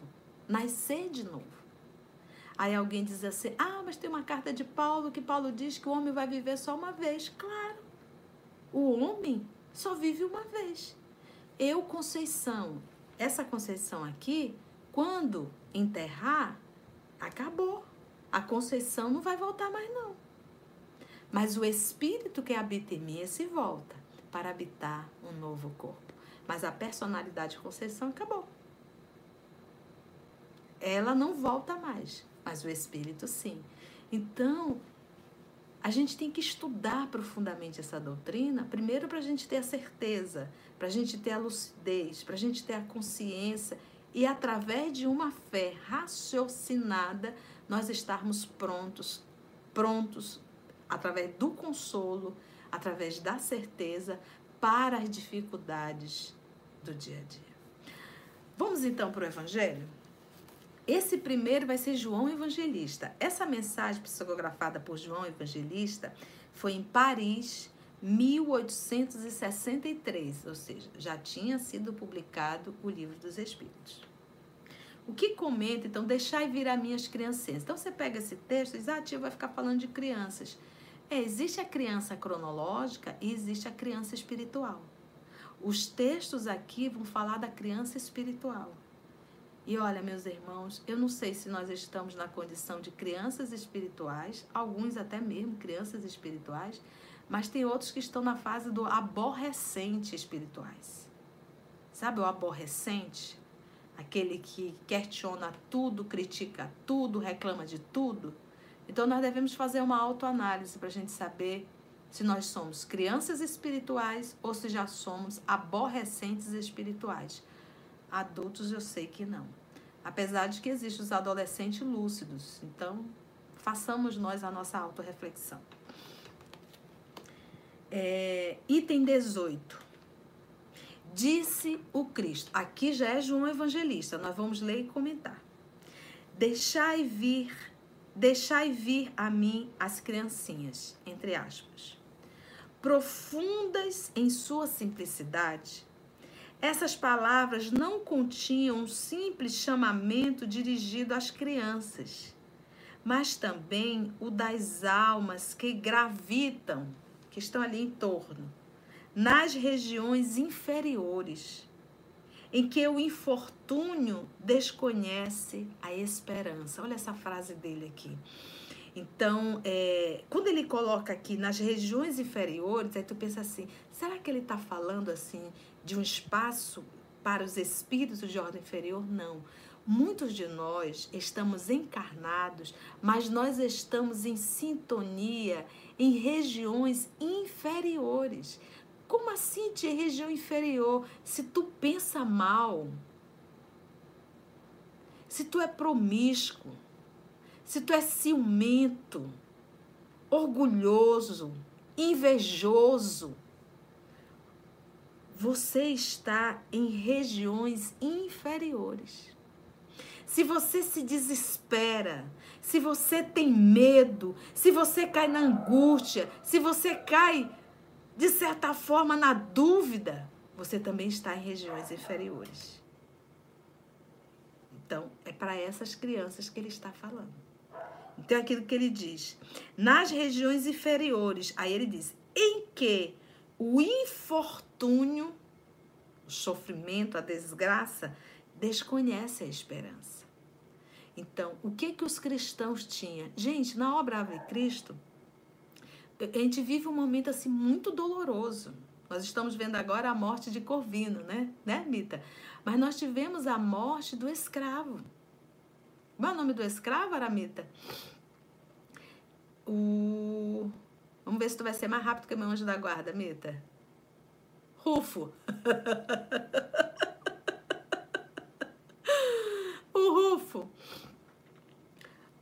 Nascer de novo. Aí alguém diz assim: ah, mas tem uma carta de Paulo que Paulo diz que o homem vai viver só uma vez. Claro, o homem só vive uma vez. Eu, Conceição, essa Conceição aqui, quando enterrar, acabou. A Conceição não vai voltar mais, não. Mas o espírito que habita em mim se volta para habitar um novo corpo. Mas a personalidade de Conceição acabou. Ela não volta mais, mas o espírito sim. Então, A gente tem que estudar profundamente essa doutrina, primeiro para a gente ter a certeza, para a gente ter a lucidez, para a gente ter a consciência e através de uma fé raciocinada nós estarmos prontos, prontos através do consolo, através da certeza para as dificuldades do dia a dia. Vamos então para o Evangelho? Esse primeiro vai ser João Evangelista. Essa mensagem psicografada por João Evangelista foi em Paris, 1863, ou seja, já tinha sido publicado o Livro dos Espíritos. O que comenta, então, deixai vir a minhas criancinhas. Então, você pega esse texto e diz, ah, vai ficar falando de crianças. É, existe a criança cronológica e existe a criança espiritual. Os textos aqui vão falar da criança espiritual. E olha, meus irmãos, eu não sei se nós estamos na condição de crianças espirituais, alguns até mesmo crianças espirituais, mas tem outros que estão na fase do aborrecente espirituais. Sabe o aborrecente? Aquele que questiona tudo, critica tudo, reclama de tudo. Então nós devemos fazer uma autoanálise para a gente saber se nós somos crianças espirituais ou se já somos aborrecentes espirituais. Adultos eu sei que não. Apesar de que existem os adolescentes lúcidos. Então, façamos nós a nossa autorreflexão. É, item 18. Disse o Cristo. Aqui já é João Evangelista. Nós vamos ler e comentar. Deixai vir, deixai vir a mim as criancinhas, entre aspas. Profundas em sua simplicidade, essas palavras não continham um simples chamamento dirigido às crianças, mas também o das almas que gravitam que estão ali em torno, nas regiões inferiores, em que o infortúnio desconhece a esperança. Olha essa frase dele aqui. Então, é, quando ele coloca aqui nas regiões inferiores, aí tu pensa assim: será que ele está falando assim de um espaço para os espíritos de ordem inferior? Não. Muitos de nós estamos encarnados, mas nós estamos em sintonia em regiões inferiores. Como assim de região inferior? Se tu pensa mal, se tu é promíscuo, se tu é ciumento, orgulhoso, invejoso, você está em regiões inferiores. Se você se desespera, se você tem medo, se você cai na angústia, se você cai, de certa forma, na dúvida, você também está em regiões inferiores. Então, é para essas crianças que ele está falando. Então, é aquilo que ele diz, nas regiões inferiores, aí ele diz, em que o infortúnio, o sofrimento, a desgraça, desconhece a esperança. Então, o que que os cristãos tinham? Gente, na obra Ave Cristo, a gente vive um momento assim muito doloroso. Nós estamos vendo agora a morte de Corvino, né? Né, Mita? Mas nós tivemos a morte do escravo. Qual é o nome do escravo, Aramita? O... Vamos ver se tu vai ser mais rápido que meu anjo da guarda, Mita. Rufo. o Rufo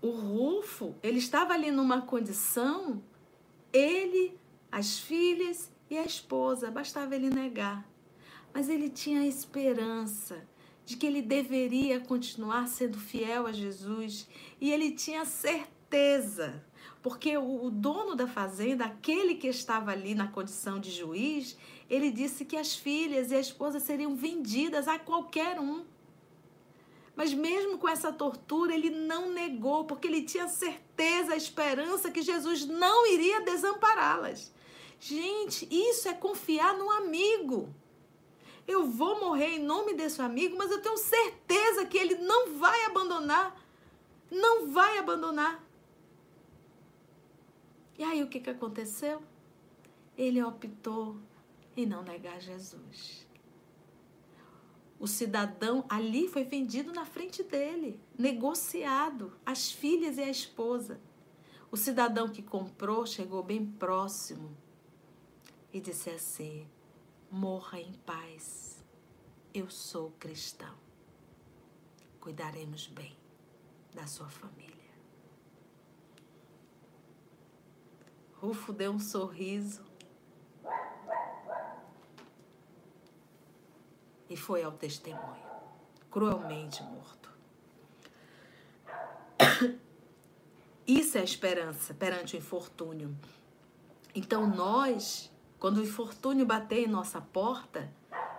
o Rufo, ele estava ali numa condição, ele, as filhas e a esposa, bastava ele negar. Mas ele tinha esperança de que ele deveria continuar sendo fiel a Jesus e ele tinha certeza, porque o, dono da fazenda, aquele que estava ali na condição de juiz, ele disse que as filhas e a esposa seriam vendidas a qualquer um. Mas mesmo com essa tortura, ele não negou, porque ele tinha certeza, a esperança que Jesus não iria desampará-las. Gente, isso é confiar no amigo. Eu vou morrer em nome desse amigo, mas eu tenho certeza que ele não vai abandonar. Não vai abandonar. E aí o que, que aconteceu? Ele optou em não negar Jesus. O cidadão ali foi vendido na frente dele, negociado, as filhas e a esposa. O cidadão que comprou chegou bem próximo e disse assim: Morra em paz, eu sou cristão. Cuidaremos bem da sua família. Rufo deu um sorriso e foi ao testemunho, cruelmente morto. Isso é a esperança perante o infortúnio. Então, nós, quando o infortúnio bater em nossa porta,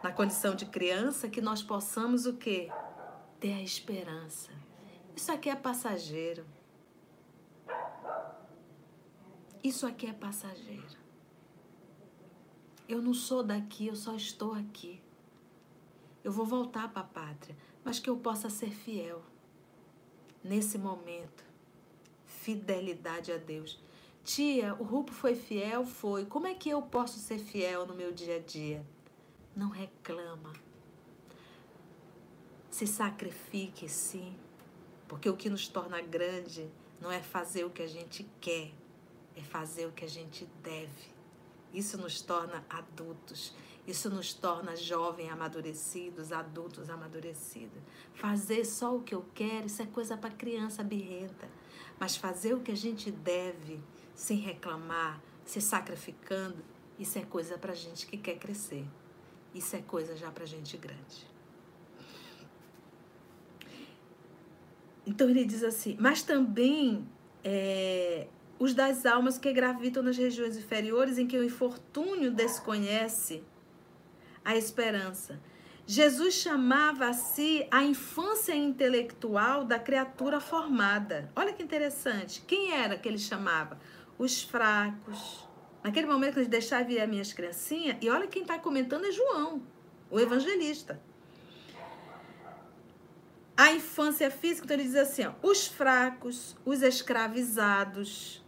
na condição de criança, que nós possamos o quê? Ter a esperança. Isso aqui é passageiro. Isso aqui é passageiro. Eu não sou daqui, eu só estou aqui. Eu vou voltar para a pátria, mas que eu possa ser fiel nesse momento fidelidade a Deus. Tia, o Rupo foi fiel? Foi. Como é que eu posso ser fiel no meu dia a dia? Não reclama. Se sacrifique, sim. Porque o que nos torna grande não é fazer o que a gente quer, é fazer o que a gente deve. Isso nos torna adultos. Isso nos torna jovens amadurecidos, adultos amadurecidos. Fazer só o que eu quero, isso é coisa para criança birrenta. Mas fazer o que a gente deve, sem reclamar, se sacrificando, isso é coisa para gente que quer crescer. Isso é coisa já para gente grande. Então ele diz assim, mas também é, os das almas que gravitam nas regiões inferiores em que o infortúnio desconhece a esperança Jesus chamava a si a infância intelectual da criatura formada. Olha que interessante. Quem era que ele chamava? Os fracos. Naquele momento que ele deixava vir as minhas criancinhas, e olha quem está comentando é João, o evangelista. A infância física, então ele diz assim: ó, os fracos, os escravizados,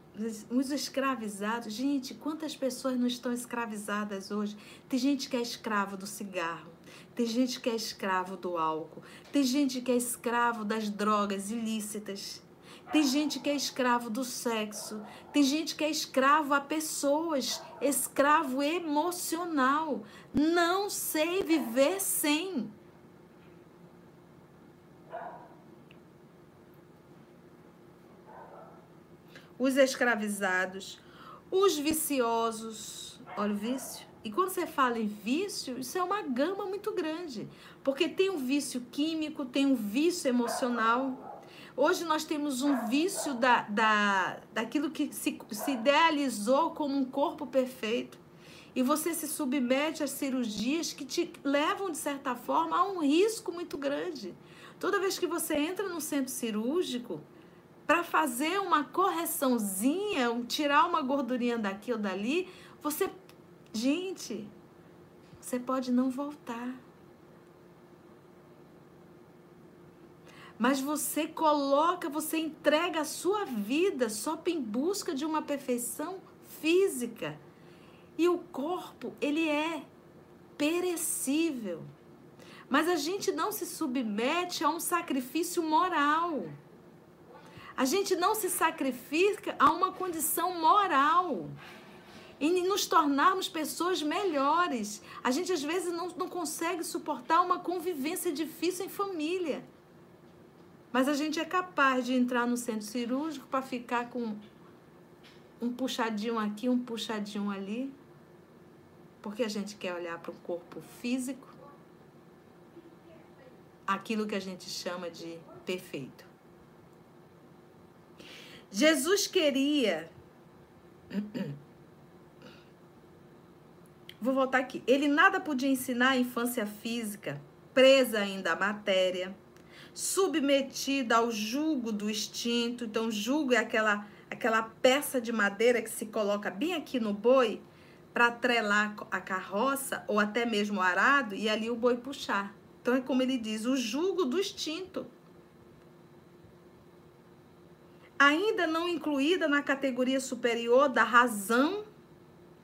os escravizados, gente, quantas pessoas não estão escravizadas hoje? Tem gente que é escravo do cigarro, tem gente que é escravo do álcool. Tem gente que é escravo das drogas ilícitas. Tem gente que é escravo do sexo. Tem gente que é escravo a pessoas. Escravo emocional. Não sei viver sem. Os escravizados, os viciosos. Olha o vício e quando você fala em vício, isso é uma gama muito grande. Porque tem um vício químico, tem um vício emocional. Hoje nós temos um vício da, da, daquilo que se, se idealizou como um corpo perfeito. E você se submete a cirurgias que te levam, de certa forma, a um risco muito grande. Toda vez que você entra no centro cirúrgico, para fazer uma correçãozinha, tirar uma gordurinha daqui ou dali, você Gente, você pode não voltar. Mas você coloca, você entrega a sua vida só em busca de uma perfeição física. E o corpo, ele é perecível. Mas a gente não se submete a um sacrifício moral. A gente não se sacrifica a uma condição moral em nos tornarmos pessoas melhores. A gente às vezes não, não consegue suportar uma convivência difícil em família. Mas a gente é capaz de entrar no centro cirúrgico para ficar com um puxadinho aqui, um puxadinho ali. Porque a gente quer olhar para o corpo físico, aquilo que a gente chama de perfeito. Jesus queria Vou voltar aqui. Ele nada podia ensinar a infância física, presa ainda à matéria, submetida ao jugo do instinto. Então, jugo é aquela, aquela peça de madeira que se coloca bem aqui no boi para atrelar a carroça ou até mesmo o arado e ali o boi puxar. Então, é como ele diz: o jugo do instinto. Ainda não incluída na categoria superior da razão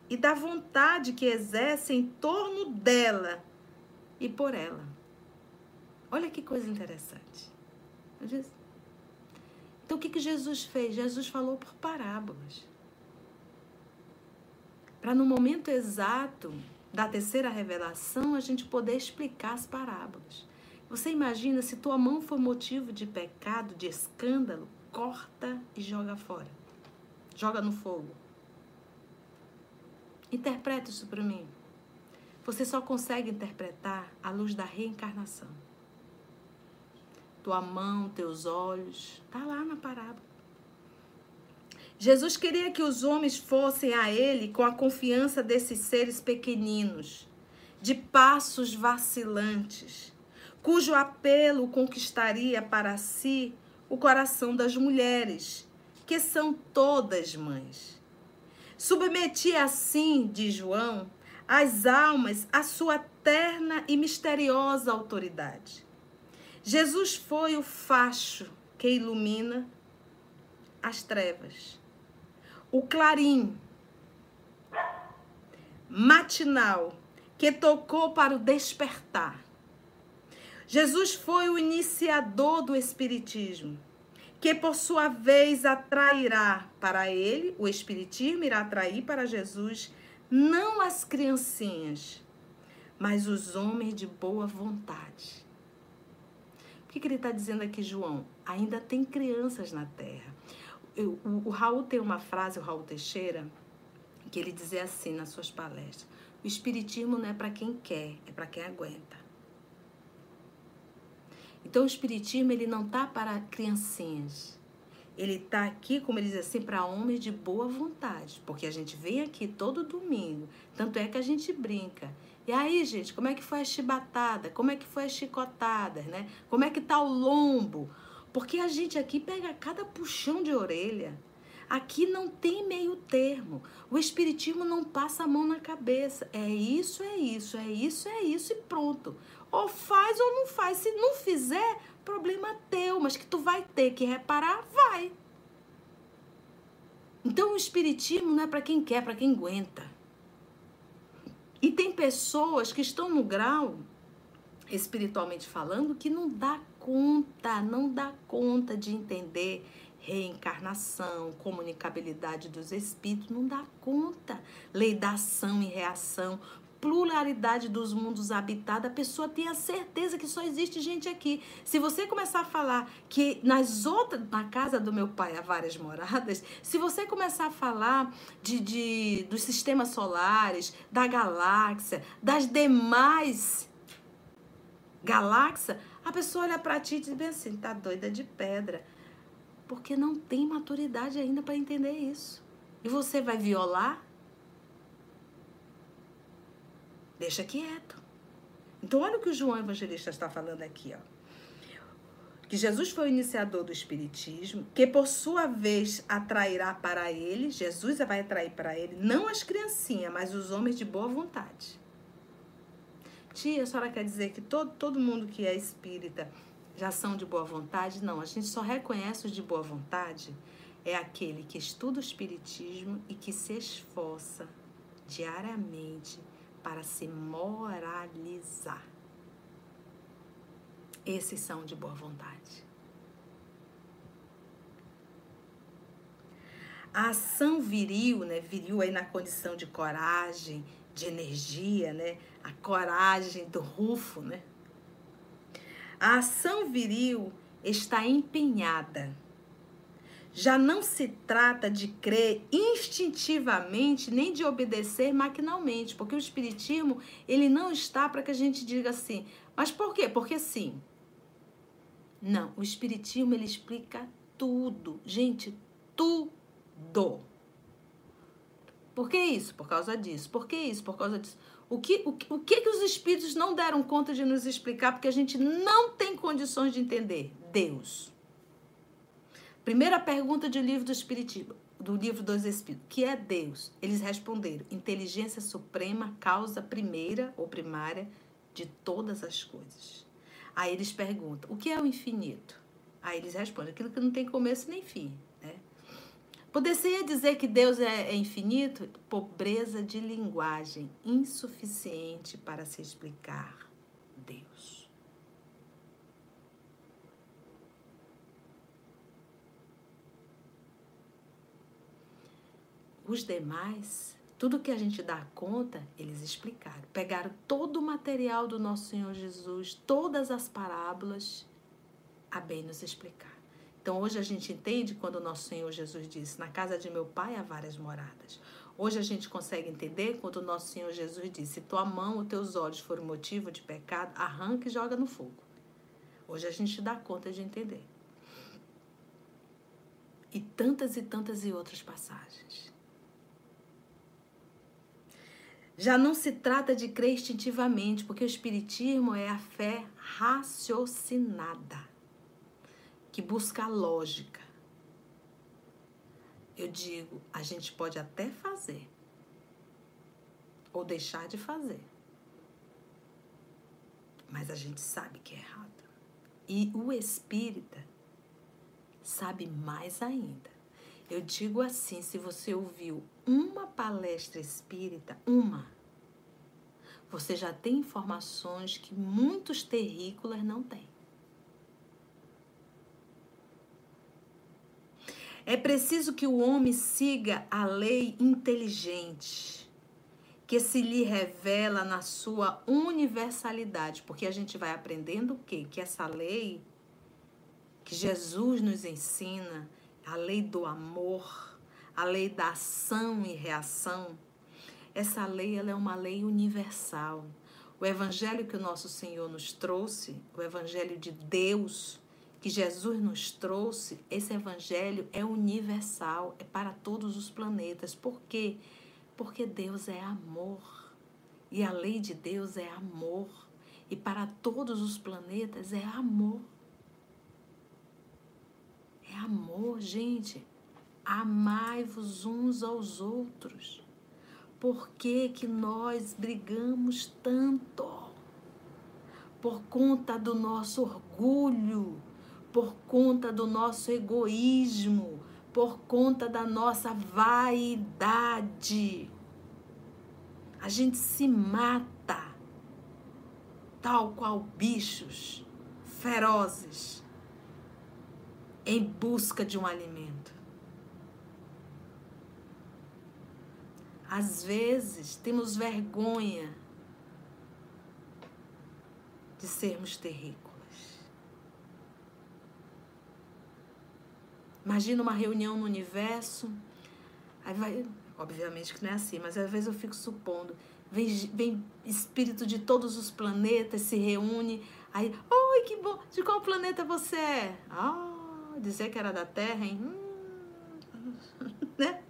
e da vontade que exerce em torno dela e por ela. Olha que coisa interessante. Então o que, que Jesus fez? Jesus falou por parábolas. Para no momento exato da terceira revelação a gente poder explicar as parábolas. Você imagina se tua mão for motivo de pecado, de escândalo, corta e joga fora. Joga no fogo. Interpreta isso para mim. Você só consegue interpretar à luz da reencarnação. Tua mão, teus olhos, tá lá na parábola. Jesus queria que os homens fossem a ele com a confiança desses seres pequeninos, de passos vacilantes, cujo apelo conquistaria para si o coração das mulheres, que são todas mães. Submetia assim, diz João, as almas à sua terna e misteriosa autoridade. Jesus foi o facho que ilumina as trevas, o clarim matinal que tocou para o despertar. Jesus foi o iniciador do Espiritismo, que por sua vez atrairá para ele, o Espiritismo irá atrair para Jesus não as criancinhas, mas os homens de boa vontade. Que, que ele está dizendo aqui, João? Ainda tem crianças na terra. Eu, o, o Raul tem uma frase, o Raul Teixeira, que ele dizia assim nas suas palestras: o Espiritismo não é para quem quer, é para quem aguenta. Então o Espiritismo ele não tá para criancinhas. Ele está aqui, como ele diz assim, para homens de boa vontade. Porque a gente vem aqui todo domingo. Tanto é que a gente brinca. E aí, gente, como é que foi a chibatada? Como é que foi a chicotada, né? Como é que tá o lombo? Porque a gente aqui pega cada puxão de orelha. Aqui não tem meio termo. O espiritismo não passa a mão na cabeça. É isso, é isso, é isso, é isso e pronto. Ou faz ou não faz. Se não fizer, problema teu, mas que tu vai ter que reparar, vai. Então o espiritismo não é para quem quer, para quem aguenta. E tem pessoas que estão no grau espiritualmente falando que não dá conta, não dá conta de entender reencarnação, comunicabilidade dos espíritos, não dá conta. Lei da ação e reação, pluralidade dos mundos habitados, a pessoa tem a certeza que só existe gente aqui. Se você começar a falar que nas outras, na casa do meu pai há várias moradas, se você começar a falar de, de dos sistemas solares, da galáxia, das demais galáxias, a pessoa olha para ti e diz bem assim, tá doida de pedra. Porque não tem maturidade ainda para entender isso. E você vai violar Deixa quieto. Então, olha o que o João Evangelista está falando aqui, ó. Que Jesus foi o iniciador do Espiritismo, que por sua vez atrairá para ele, Jesus vai atrair para ele, não as criancinhas, mas os homens de boa vontade. Tia, a senhora quer dizer que todo, todo mundo que é espírita já são de boa vontade? Não, a gente só reconhece os de boa vontade é aquele que estuda o Espiritismo e que se esforça diariamente para se moralizar. Esses são de boa vontade. A ação viril, né? Viril aí na condição de coragem, de energia, né? A coragem do rufo, né? A ação viril está empenhada já não se trata de crer instintivamente nem de obedecer maquinalmente, porque o espiritismo, ele não está para que a gente diga assim. Mas por quê? Porque sim. Não, o espiritismo ele explica tudo. Gente, tudo. Por que isso? Por causa disso. Por que isso? Por causa disso. O que, o, o que, que os espíritos não deram conta de nos explicar porque a gente não tem condições de entender? Deus. Primeira pergunta do livro do Espiritismo, do livro dos Espíritos, que é Deus? Eles responderam: inteligência suprema, causa primeira ou primária de todas as coisas. Aí eles perguntam: o que é o infinito? Aí eles respondem: aquilo que não tem começo nem fim. Né? Poderia dizer que Deus é, é infinito? Pobreza de linguagem, insuficiente para se explicar Deus. Os demais, tudo que a gente dá conta, eles explicaram. Pegaram todo o material do nosso Senhor Jesus, todas as parábolas, a bem nos explicar. Então hoje a gente entende quando o nosso Senhor Jesus disse: Na casa de meu pai há várias moradas. Hoje a gente consegue entender quando o nosso Senhor Jesus disse: Se tua mão ou teus olhos forem motivo de pecado, arranca e joga no fogo. Hoje a gente dá conta de entender. E tantas e tantas e outras passagens. Já não se trata de crer instintivamente, porque o Espiritismo é a fé raciocinada, que busca a lógica. Eu digo, a gente pode até fazer, ou deixar de fazer, mas a gente sabe que é errado. E o espírita sabe mais ainda. Eu digo assim: se você ouviu uma palestra espírita, uma, você já tem informações que muitos terrícolas não têm. É preciso que o homem siga a lei inteligente que se lhe revela na sua universalidade, porque a gente vai aprendendo o quê? Que essa lei que Jesus nos ensina, a lei do amor, a lei da ação e reação, essa lei ela é uma lei universal. O evangelho que o nosso Senhor nos trouxe, o evangelho de Deus que Jesus nos trouxe, esse evangelho é universal, é para todos os planetas. Por quê? Porque Deus é amor. E a lei de Deus é amor. E para todos os planetas é amor. É amor, gente. Amai-vos uns aos outros. Por que, que nós brigamos tanto? Por conta do nosso orgulho, por conta do nosso egoísmo, por conta da nossa vaidade. A gente se mata, tal qual bichos ferozes, em busca de um alimento. Às vezes temos vergonha de sermos terrícolas. Imagina uma reunião no universo. Aí vai, obviamente que não é assim, mas às vezes eu fico supondo. Vem, vem espírito de todos os planetas, se reúne. Aí, oi, que bom! De qual planeta você é? Ah, dizer que era da Terra, hein? Hum. né?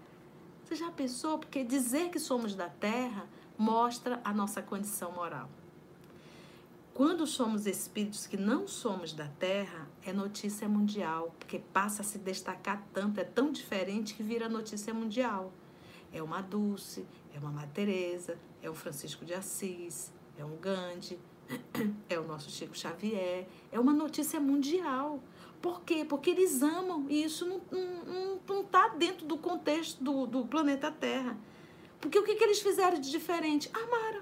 Já pensou? Porque dizer que somos da Terra mostra a nossa condição moral. Quando somos espíritos que não somos da Terra, é notícia mundial, porque passa a se destacar tanto, é tão diferente que vira notícia mundial. É uma Dulce, é uma Madre Teresa, é o Francisco de Assis, é um Gandhi, é o nosso Chico Xavier, é uma notícia mundial. Por quê? Porque eles amam e isso não está não, não tá dentro do contexto do, do planeta Terra. Porque o que, que eles fizeram de diferente? Amaram.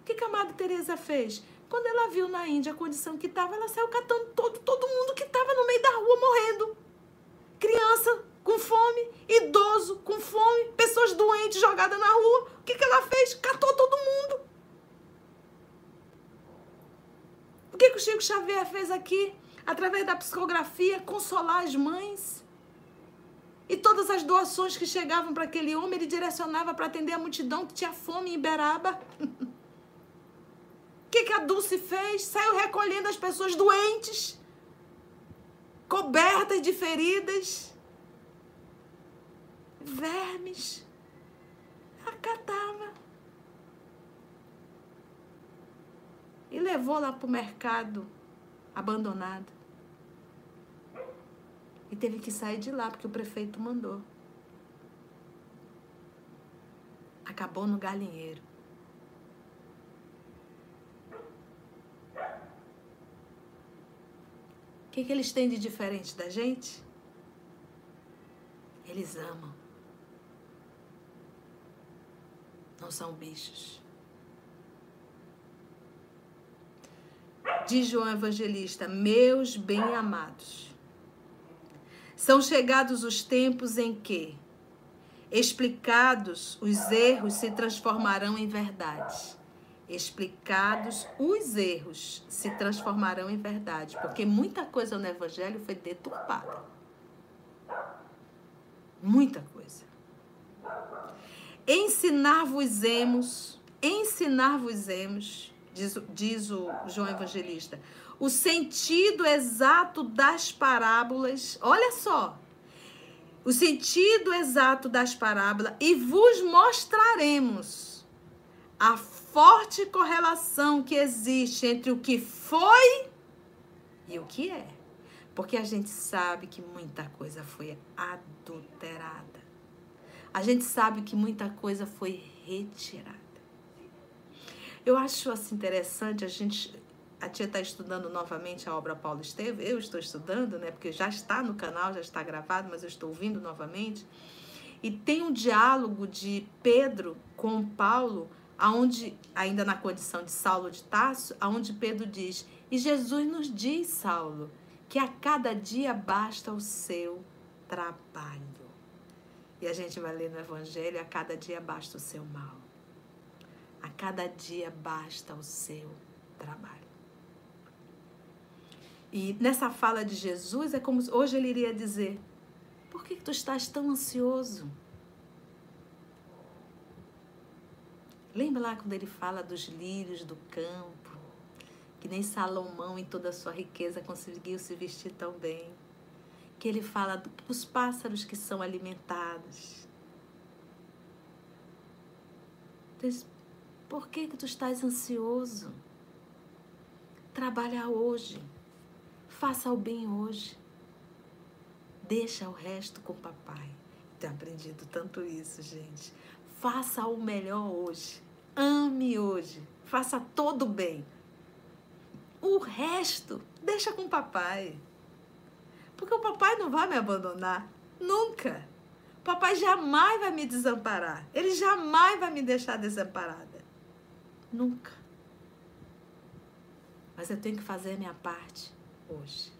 O que, que a Madre Teresa fez? Quando ela viu na Índia a condição que estava, ela saiu catando todo, todo mundo que estava no meio da rua morrendo. Criança com fome, idoso com fome, pessoas doentes jogadas na rua. O que, que ela fez? Catou todo mundo. O que, que o Chico Xavier fez aqui? Através da psicografia, consolar as mães. E todas as doações que chegavam para aquele homem, ele direcionava para atender a multidão que tinha fome em Iberaba. O que, que a Dulce fez? Saiu recolhendo as pessoas doentes, cobertas de feridas, vermes. Acatava. E levou lá para o mercado abandonado. E teve que sair de lá porque o prefeito mandou. Acabou no galinheiro. que, que eles têm de diferente da gente? Eles amam. Não são bichos. Diz João Evangelista: Meus bem-amados, são chegados os tempos em que, Explicados, os erros se transformarão em verdade. Explicados, os erros se transformarão em verdade, porque muita coisa no evangelho foi deturpada. Muita coisa. Ensinar-vos-emos, ensinar-vos-emos, diz, diz o João Evangelista, o sentido exato das parábolas. Olha só, o sentido exato das parábolas e vos mostraremos a forte correlação que existe entre o que foi e o que é. Porque a gente sabe que muita coisa foi adulterada. A gente sabe que muita coisa foi retirada. Eu acho assim interessante a gente a tia está estudando novamente a obra Paulo Estevam, eu estou estudando, né? Porque já está no canal, já está gravado, mas eu estou ouvindo novamente. E tem um diálogo de Pedro com Paulo, aonde ainda na condição de Saulo de Tarso, aonde Pedro diz: "E Jesus nos diz, Saulo, que a cada dia basta o seu trabalho". E a gente vai ler no evangelho: "A cada dia basta o seu mal". A cada dia basta o seu trabalho. E nessa fala de Jesus é como hoje ele iria dizer: Por que tu estás tão ansioso? Lembra lá quando ele fala dos lírios do campo, que nem Salomão em toda a sua riqueza conseguiu se vestir tão bem. Que ele fala dos pássaros que são alimentados. Por que, que tu estás ansioso? Trabalha hoje Faça o bem hoje. Deixa o resto com papai. Tenho aprendido tanto isso, gente. Faça o melhor hoje. Ame hoje. Faça todo o bem. O resto, deixa com papai. Porque o papai não vai me abandonar. Nunca. O papai jamais vai me desamparar. Ele jamais vai me deixar desamparada. Nunca. Mas eu tenho que fazer a minha parte hoje.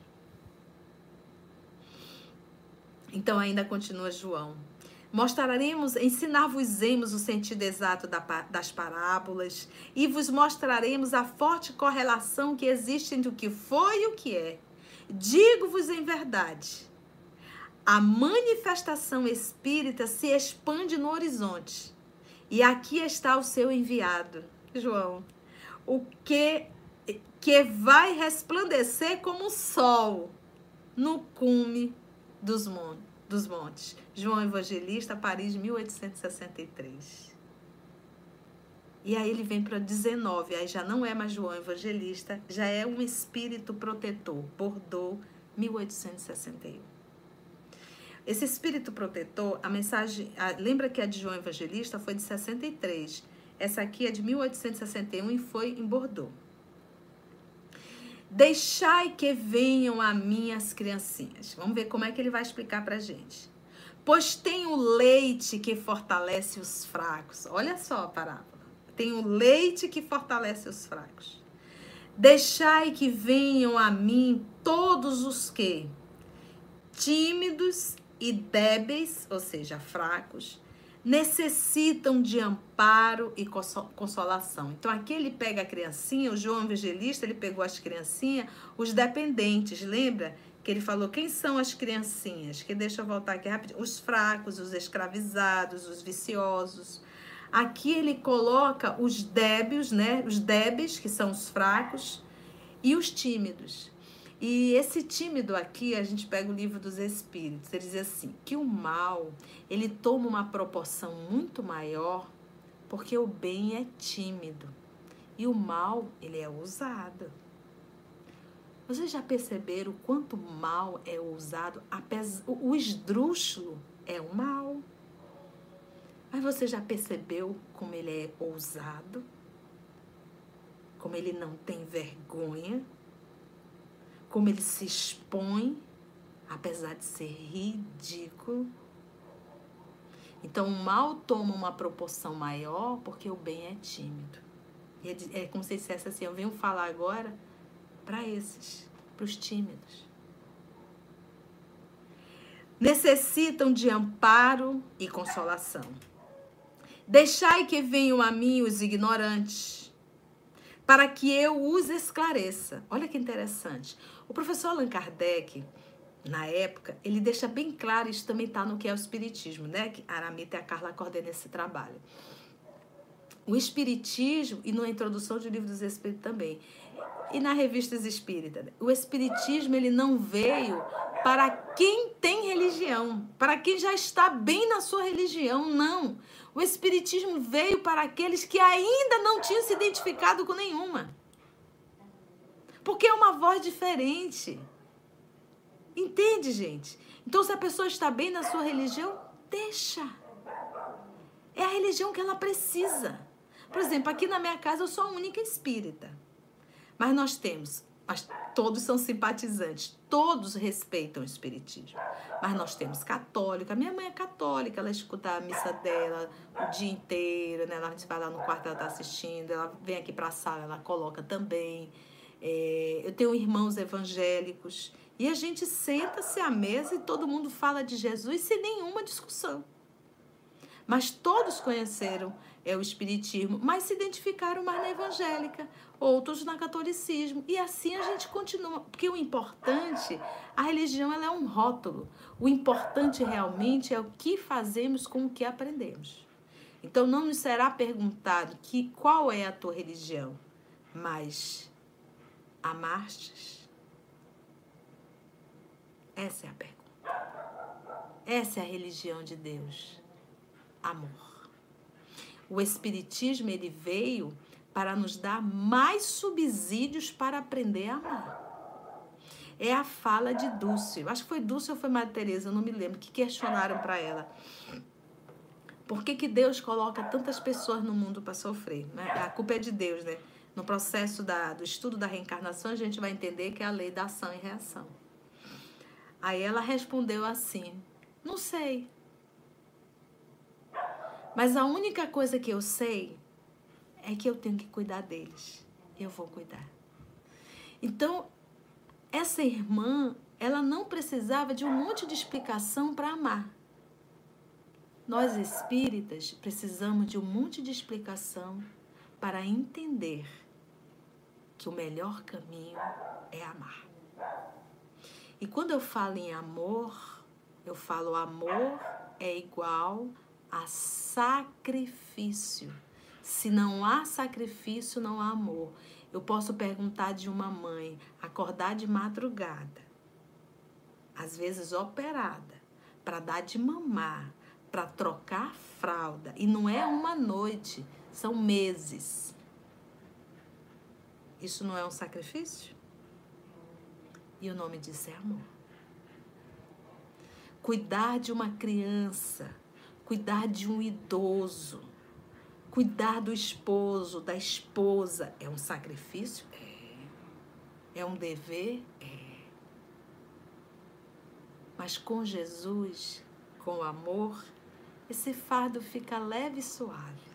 Então ainda continua João. Mostraremos, ensinar-vos-emos o sentido exato das parábolas e vos mostraremos a forte correlação que existe entre o que foi e o que é. Digo-vos em verdade, a manifestação espírita se expande no horizonte. E aqui está o seu enviado, João. O que que vai resplandecer como o sol no cume dos, mon dos montes. João Evangelista, Paris, 1863. E aí ele vem para 19, aí já não é mais João Evangelista, já é um espírito protetor, Bordeaux, 1861. Esse espírito protetor, a mensagem, a, lembra que a de João Evangelista foi de 63. Essa aqui é de 1861 e foi em Bordeaux. Deixai que venham a mim as criancinhas. Vamos ver como é que ele vai explicar para gente. Pois tem o leite que fortalece os fracos. Olha só a parábola. Tem o leite que fortalece os fracos. Deixai que venham a mim todos os que tímidos e débeis, ou seja, fracos, necessitam de amparo e consolação. Então aqui ele pega a criancinha, o João Evangelista, ele pegou as criancinhas, os dependentes, lembra? Que ele falou, quem são as criancinhas? Que deixa eu voltar aqui rapidinho. Os fracos, os escravizados, os viciosos. Aqui ele coloca os débeis, né? Os débeis, que são os fracos, e os tímidos. E esse tímido aqui, a gente pega o livro dos Espíritos, ele diz assim, que o mal, ele toma uma proporção muito maior porque o bem é tímido e o mal, ele é ousado. Vocês já perceberam quanto mal é ousado? O esdrúxulo é o mal. Mas você já percebeu como ele é ousado? Como ele não tem vergonha? Como ele se expõe, apesar de ser ridículo. Então, o mal toma uma proporção maior porque o bem é tímido. E é, é como se dissesse assim: eu venho falar agora para esses, para os tímidos. necessitam de amparo e consolação. Deixai que venham a mim os ignorantes, para que eu os esclareça. Olha que interessante. O professor Allan Kardec, na época, ele deixa bem claro, isso também está no que é o Espiritismo, né? Que Aramita e a Carla coordenam esse trabalho. O Espiritismo, e na introdução do Livro dos Espíritos também, e na Revistas Espírita, o Espiritismo ele não veio para quem tem religião, para quem já está bem na sua religião, não. O Espiritismo veio para aqueles que ainda não tinham se identificado com nenhuma. Porque é uma voz diferente. Entende, gente? Então, se a pessoa está bem na sua religião, deixa. É a religião que ela precisa. Por exemplo, aqui na minha casa eu sou a única espírita. Mas nós temos mas todos são simpatizantes, todos respeitam o espiritismo. Mas nós temos católica, minha mãe é católica, ela escuta a missa dela o dia inteiro, né? Ela vai lá no quarto, ela está assistindo, ela vem aqui para a sala, ela coloca também. É, eu tenho irmãos evangélicos e a gente senta-se à mesa e todo mundo fala de Jesus sem nenhuma discussão. Mas todos conheceram é o espiritismo, mas se identificaram mais na evangélica, outros na catolicismo. E assim a gente continua, porque o importante, a religião ela é um rótulo. O importante realmente é o que fazemos com o que aprendemos. Então não nos será perguntado que qual é a tua religião, mas amastes? Essa é a pergunta. Essa é a religião de Deus. Amor. O espiritismo ele veio para nos dar mais subsídios para aprender a amar. É a fala de Dulce. Acho que foi Dulce ou foi Maria Teresa, eu não me lembro, que questionaram para ela. Por que, que Deus coloca tantas pessoas no mundo para sofrer? Né? A culpa é de Deus, né? No processo da, do estudo da reencarnação, a gente vai entender que é a lei da ação e reação. Aí ela respondeu assim: Não sei. Mas a única coisa que eu sei é que eu tenho que cuidar deles. Eu vou cuidar. Então, essa irmã, ela não precisava de um monte de explicação para amar. Nós espíritas precisamos de um monte de explicação para entender que o melhor caminho é amar. E quando eu falo em amor, eu falo amor é igual a sacrifício. Se não há sacrifício, não há amor. Eu posso perguntar de uma mãe, acordar de madrugada, às vezes operada, para dar de mamar, para trocar fralda, e não é uma noite, são meses. Isso não é um sacrifício? E o nome disso é amor. Cuidar de uma criança cuidar de um idoso, cuidar do esposo, da esposa, é um sacrifício? É. É um dever? É. Mas com Jesus, com amor, esse fardo fica leve e suave.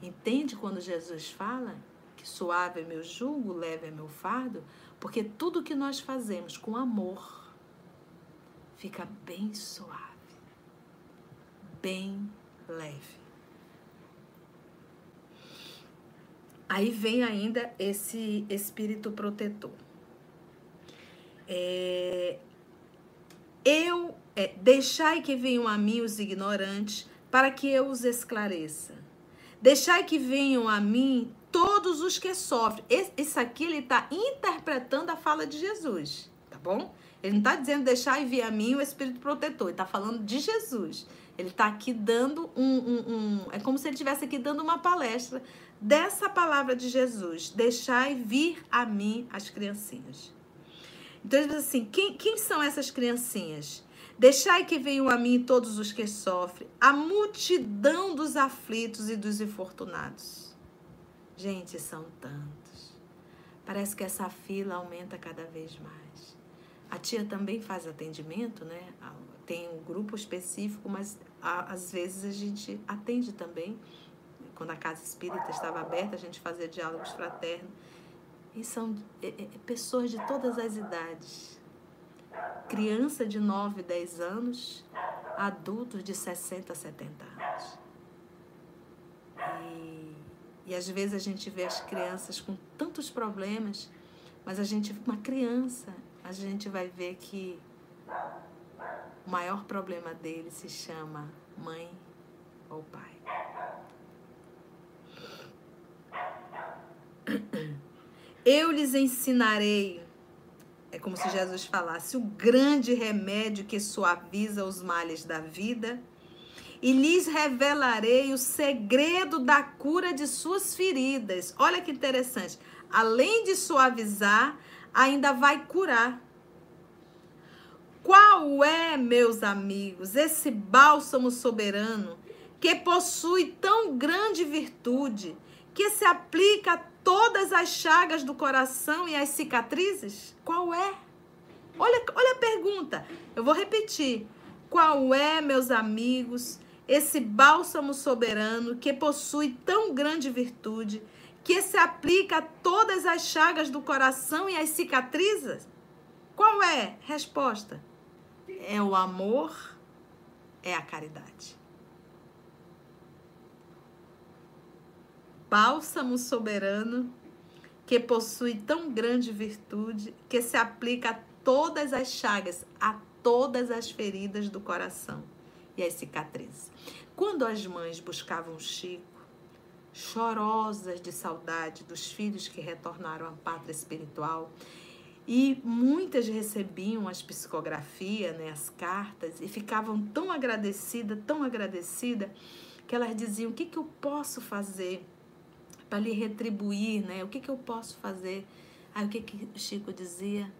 Entende quando Jesus fala suave é meu jugo, leve é meu fardo? Porque tudo que nós fazemos com amor fica bem suave bem leve. Aí vem ainda esse espírito protetor. É, eu é, deixai que venham a mim os ignorantes, para que eu os esclareça. Deixai que venham a mim todos os que sofrem. Isso aqui ele está interpretando a fala de Jesus, tá bom? Ele não está dizendo deixar e vir a mim o Espírito protetor, ele está falando de Jesus. Ele está aqui dando um, um, um, É como se ele estivesse aqui dando uma palestra dessa palavra de Jesus. Deixai vir a mim as criancinhas. Então ele diz assim: quem, quem são essas criancinhas? Deixai que venham a mim todos os que sofrem, a multidão dos aflitos e dos infortunados. Gente, são tantos. Parece que essa fila aumenta cada vez mais. A tia também faz atendimento, né? tem um grupo específico, mas às vezes a gente atende também. Quando a casa espírita estava aberta, a gente fazia diálogos fraternos. E são é, é, pessoas de todas as idades. criança de 9, 10 anos, adultos de 60, 70 anos. E, e às vezes a gente vê as crianças com tantos problemas, mas a gente, uma criança, a gente vai ver que o maior problema dele se chama mãe ou pai. Eu lhes ensinarei, é como se Jesus falasse, o grande remédio que suaviza os males da vida, e lhes revelarei o segredo da cura de suas feridas. Olha que interessante. Além de suavizar, ainda vai curar. Qual é, meus amigos, esse bálsamo soberano que possui tão grande virtude, que se aplica a todas as chagas do coração e as cicatrizes? Qual é? Olha, olha a pergunta. Eu vou repetir. Qual é, meus amigos, esse bálsamo soberano que possui tão grande virtude, que se aplica a todas as chagas do coração e as cicatrizes? Qual é? Resposta: é o amor, é a caridade. Bálsamo soberano que possui tão grande virtude que se aplica a todas as chagas, a todas as feridas do coração e as cicatrizes. Quando as mães buscavam Chico, chorosas de saudade dos filhos que retornaram à pátria espiritual, e muitas recebiam as psicografias, né, as cartas, e ficavam tão agradecidas, tão agradecidas, que elas diziam: O que, que eu posso fazer para lhe retribuir? Né? O que, que eu posso fazer? Aí o que, que Chico dizia?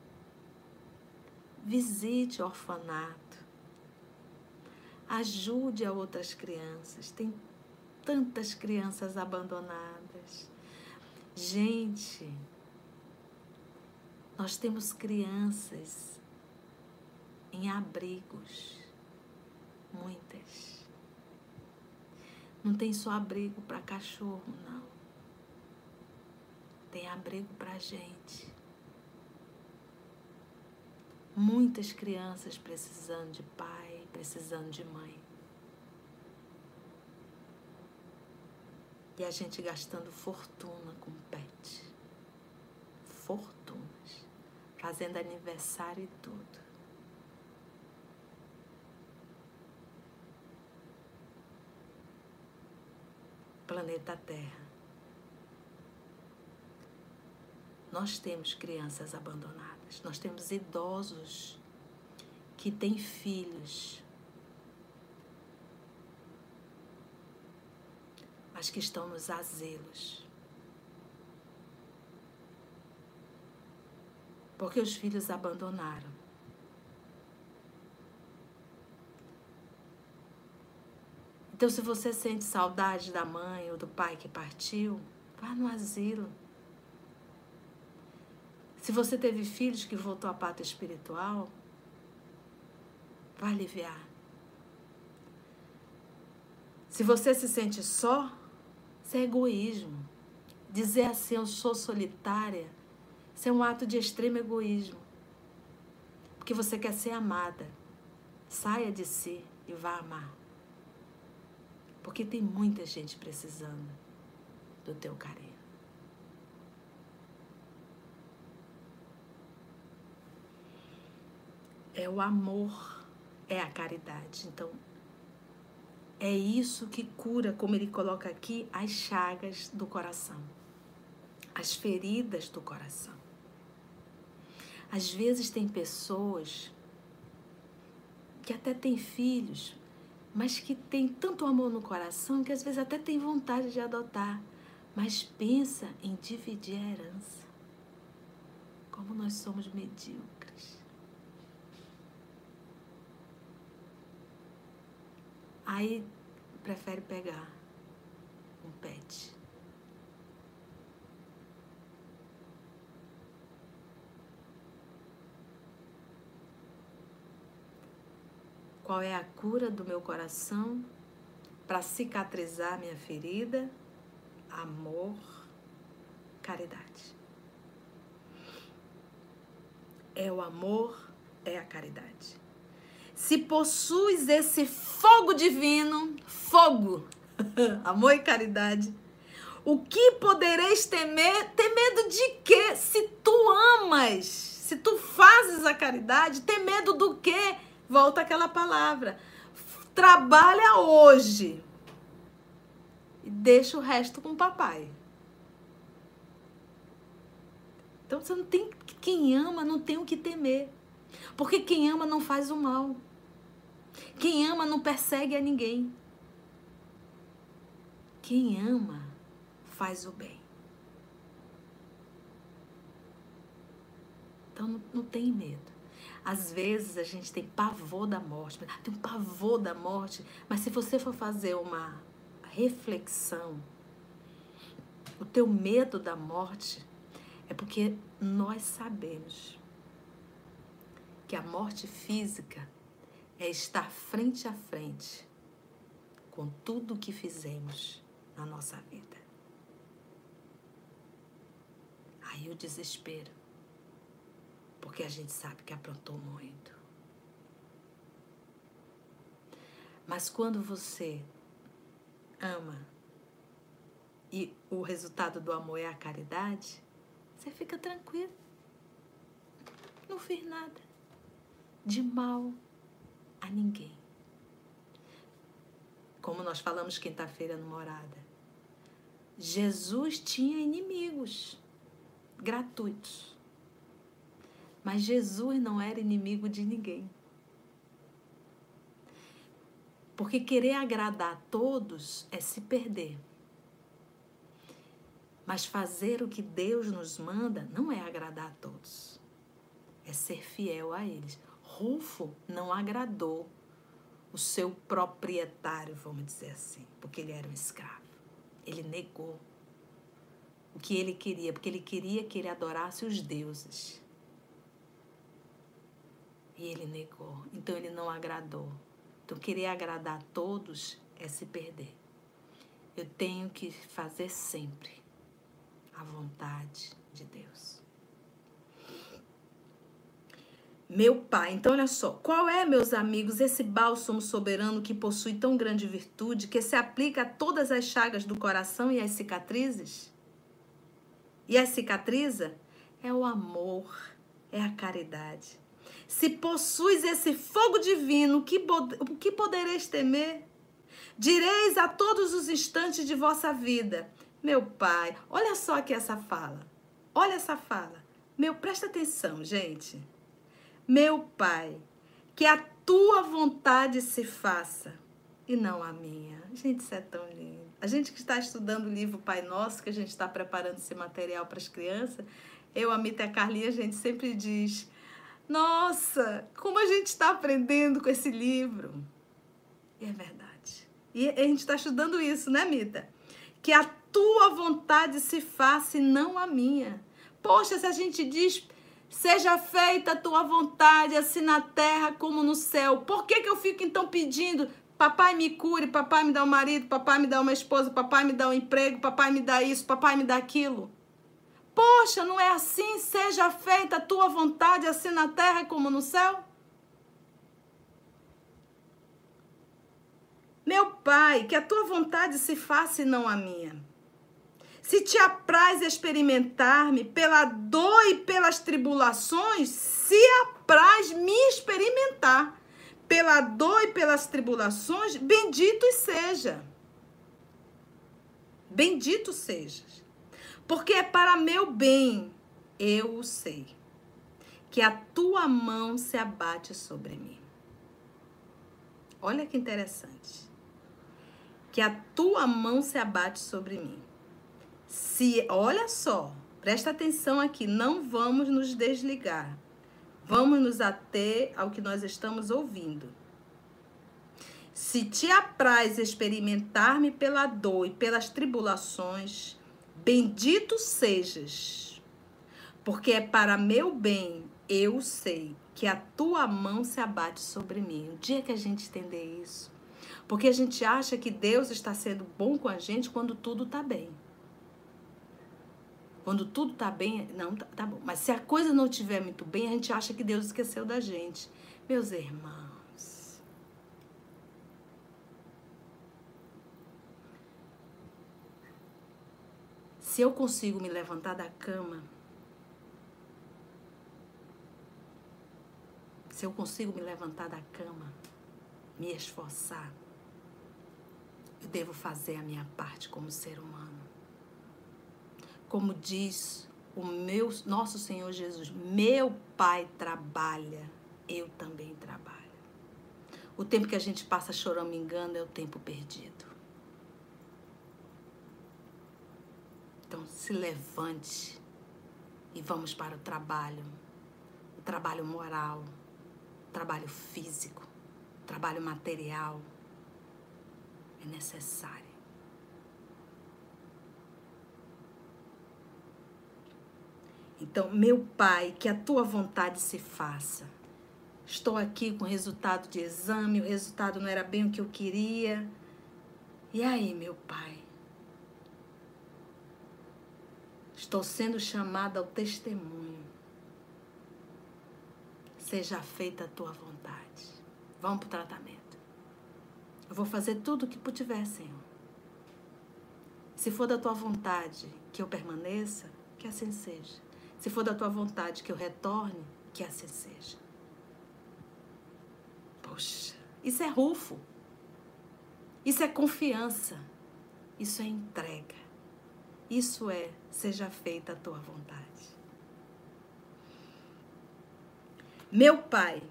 Visite o orfanato, ajude a outras crianças. Tem tantas crianças abandonadas. Gente, nós temos crianças em abrigos, muitas. Não tem só abrigo para cachorro, não. Tem abrigo para gente. Muitas crianças precisando de pai, precisando de mãe. E a gente gastando fortuna com pet. Fortuna fazendo aniversário e tudo. Planeta Terra. Nós temos crianças abandonadas, nós temos idosos que têm filhos, que estão nos asilos. porque os filhos abandonaram. Então, se você sente saudade da mãe ou do pai que partiu, vá no asilo. Se você teve filhos que voltou à pátria espiritual, vá aliviar. Se você se sente só, isso é egoísmo. Dizer assim, eu sou solitária, isso é um ato de extremo egoísmo. Porque você quer ser amada. Saia de si e vá amar. Porque tem muita gente precisando do teu carinho. É o amor, é a caridade. Então, é isso que cura, como ele coloca aqui, as chagas do coração, as feridas do coração. Às vezes tem pessoas que até têm filhos, mas que tem tanto amor no coração que às vezes até tem vontade de adotar, mas pensa em dividir a herança. Como nós somos medíocres. Aí prefere pegar um pet. Qual é a cura do meu coração para cicatrizar minha ferida? Amor, caridade. É o amor é a caridade. Se possuis esse fogo divino, fogo, amor e caridade, o que podereis temer? Ter medo de quê? Se tu amas, se tu fazes a caridade, ter medo do quê? Volta aquela palavra. Trabalha hoje e deixa o resto com o papai. Então você não tem quem ama não tem o que temer. Porque quem ama não faz o mal. Quem ama não persegue a ninguém. Quem ama faz o bem. Então não, não tem medo. Às vezes a gente tem pavor da morte, tem um pavor da morte, mas se você for fazer uma reflexão, o teu medo da morte é porque nós sabemos que a morte física é estar frente a frente com tudo o que fizemos na nossa vida. Aí o desespero, porque a gente sabe que aprontou muito. Mas quando você ama e o resultado do amor é a caridade, você fica tranquilo. Não fiz nada de mal a ninguém. Como nós falamos quinta-feira no Morada. Jesus tinha inimigos gratuitos. Mas Jesus não era inimigo de ninguém. Porque querer agradar a todos é se perder. Mas fazer o que Deus nos manda não é agradar a todos, é ser fiel a eles. Rufo não agradou o seu proprietário, vamos dizer assim, porque ele era um escravo. Ele negou o que ele queria, porque ele queria que ele adorasse os deuses. E ele negou, então ele não agradou. Então, querer agradar a todos é se perder. Eu tenho que fazer sempre a vontade de Deus. Meu Pai, então olha só, qual é, meus amigos, esse bálsamo soberano que possui tão grande virtude, que se aplica a todas as chagas do coração e as cicatrizes? E as cicatriza? É o amor, é a caridade. Se possuis esse fogo divino, que, o que podereis temer? Direis a todos os instantes de vossa vida: meu pai, olha só aqui essa fala. Olha essa fala. Meu, presta atenção, gente. Meu pai, que a tua vontade se faça e não a minha. Gente, isso é tão lindo. A gente que está estudando o livro Pai Nosso, que a gente está preparando esse material para as crianças, eu, a Mita e a Carlinha, a gente sempre diz: Nossa, como a gente está aprendendo com esse livro. E é verdade. E a gente está estudando isso, né, Mita? Que a tua vontade se faça e não a minha. Poxa, se a gente diz, seja feita a tua vontade, assim na terra como no céu, por que, que eu fico então pedindo? Papai me cure, papai me dá um marido, papai me dá uma esposa, papai me dá um emprego, papai me dá isso, papai me dá aquilo. Poxa, não é assim? Seja feita a tua vontade, assim na terra como no céu? Meu pai, que a tua vontade se faça e não a minha. Se te apraz experimentar-me pela dor e pelas tribulações, se apraz me experimentar pela dor e pelas tribulações, bendito seja. Bendito sejas. Porque é para meu bem, eu o sei, que a tua mão se abate sobre mim. Olha que interessante. Que a tua mão se abate sobre mim. Se, olha só, presta atenção aqui, não vamos nos desligar. Vamos nos ater ao que nós estamos ouvindo. Se te apraz experimentar-me pela dor e pelas tribulações, bendito sejas, porque é para meu bem, eu sei, que a tua mão se abate sobre mim. O dia que a gente entender isso, porque a gente acha que Deus está sendo bom com a gente quando tudo está bem. Quando tudo tá bem, não, tá, tá bom. Mas se a coisa não estiver muito bem, a gente acha que Deus esqueceu da gente. Meus irmãos. Se eu consigo me levantar da cama, se eu consigo me levantar da cama, me esforçar, eu devo fazer a minha parte como ser humano como diz o meu nosso Senhor Jesus, meu Pai trabalha, eu também trabalho. O tempo que a gente passa chorando engano é o tempo perdido. Então se levante e vamos para o trabalho, o trabalho moral, o trabalho físico, o trabalho material. É necessário. Então, meu Pai, que a tua vontade se faça. Estou aqui com o resultado de exame, o resultado não era bem o que eu queria. E aí, meu Pai? Estou sendo chamada ao testemunho. Seja feita a tua vontade. Vamos para o tratamento. Eu vou fazer tudo o que puder, Senhor. Se for da tua vontade que eu permaneça, que assim seja. Se for da tua vontade que eu retorne, que assim seja. Poxa, isso é rufo. Isso é confiança. Isso é entrega. Isso é seja feita a tua vontade. Meu Pai,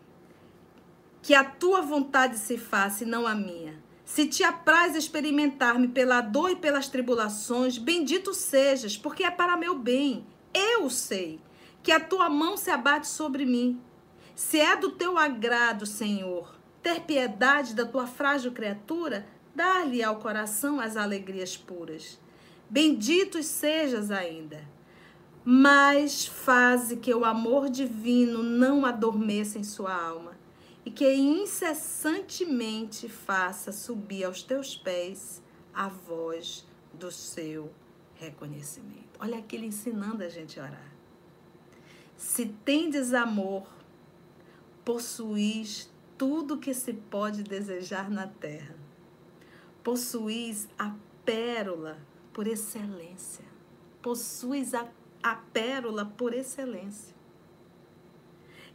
que a tua vontade se faça e não a minha. Se te apraz experimentar-me pela dor e pelas tribulações, bendito sejas, porque é para meu bem eu sei que a tua mão se abate sobre mim. Se é do teu agrado, Senhor, ter piedade da tua frágil criatura, dá-lhe ao coração as alegrias puras. Benditos sejas ainda. Mas faze que o amor divino não adormeça em sua alma e que incessantemente faça subir aos teus pés a voz do seu reconhecimento. Olha aqui ele ensinando a gente a orar. Se tendes amor, possuís tudo que se pode desejar na terra. Possuís a pérola por excelência. Possuis a, a pérola por excelência.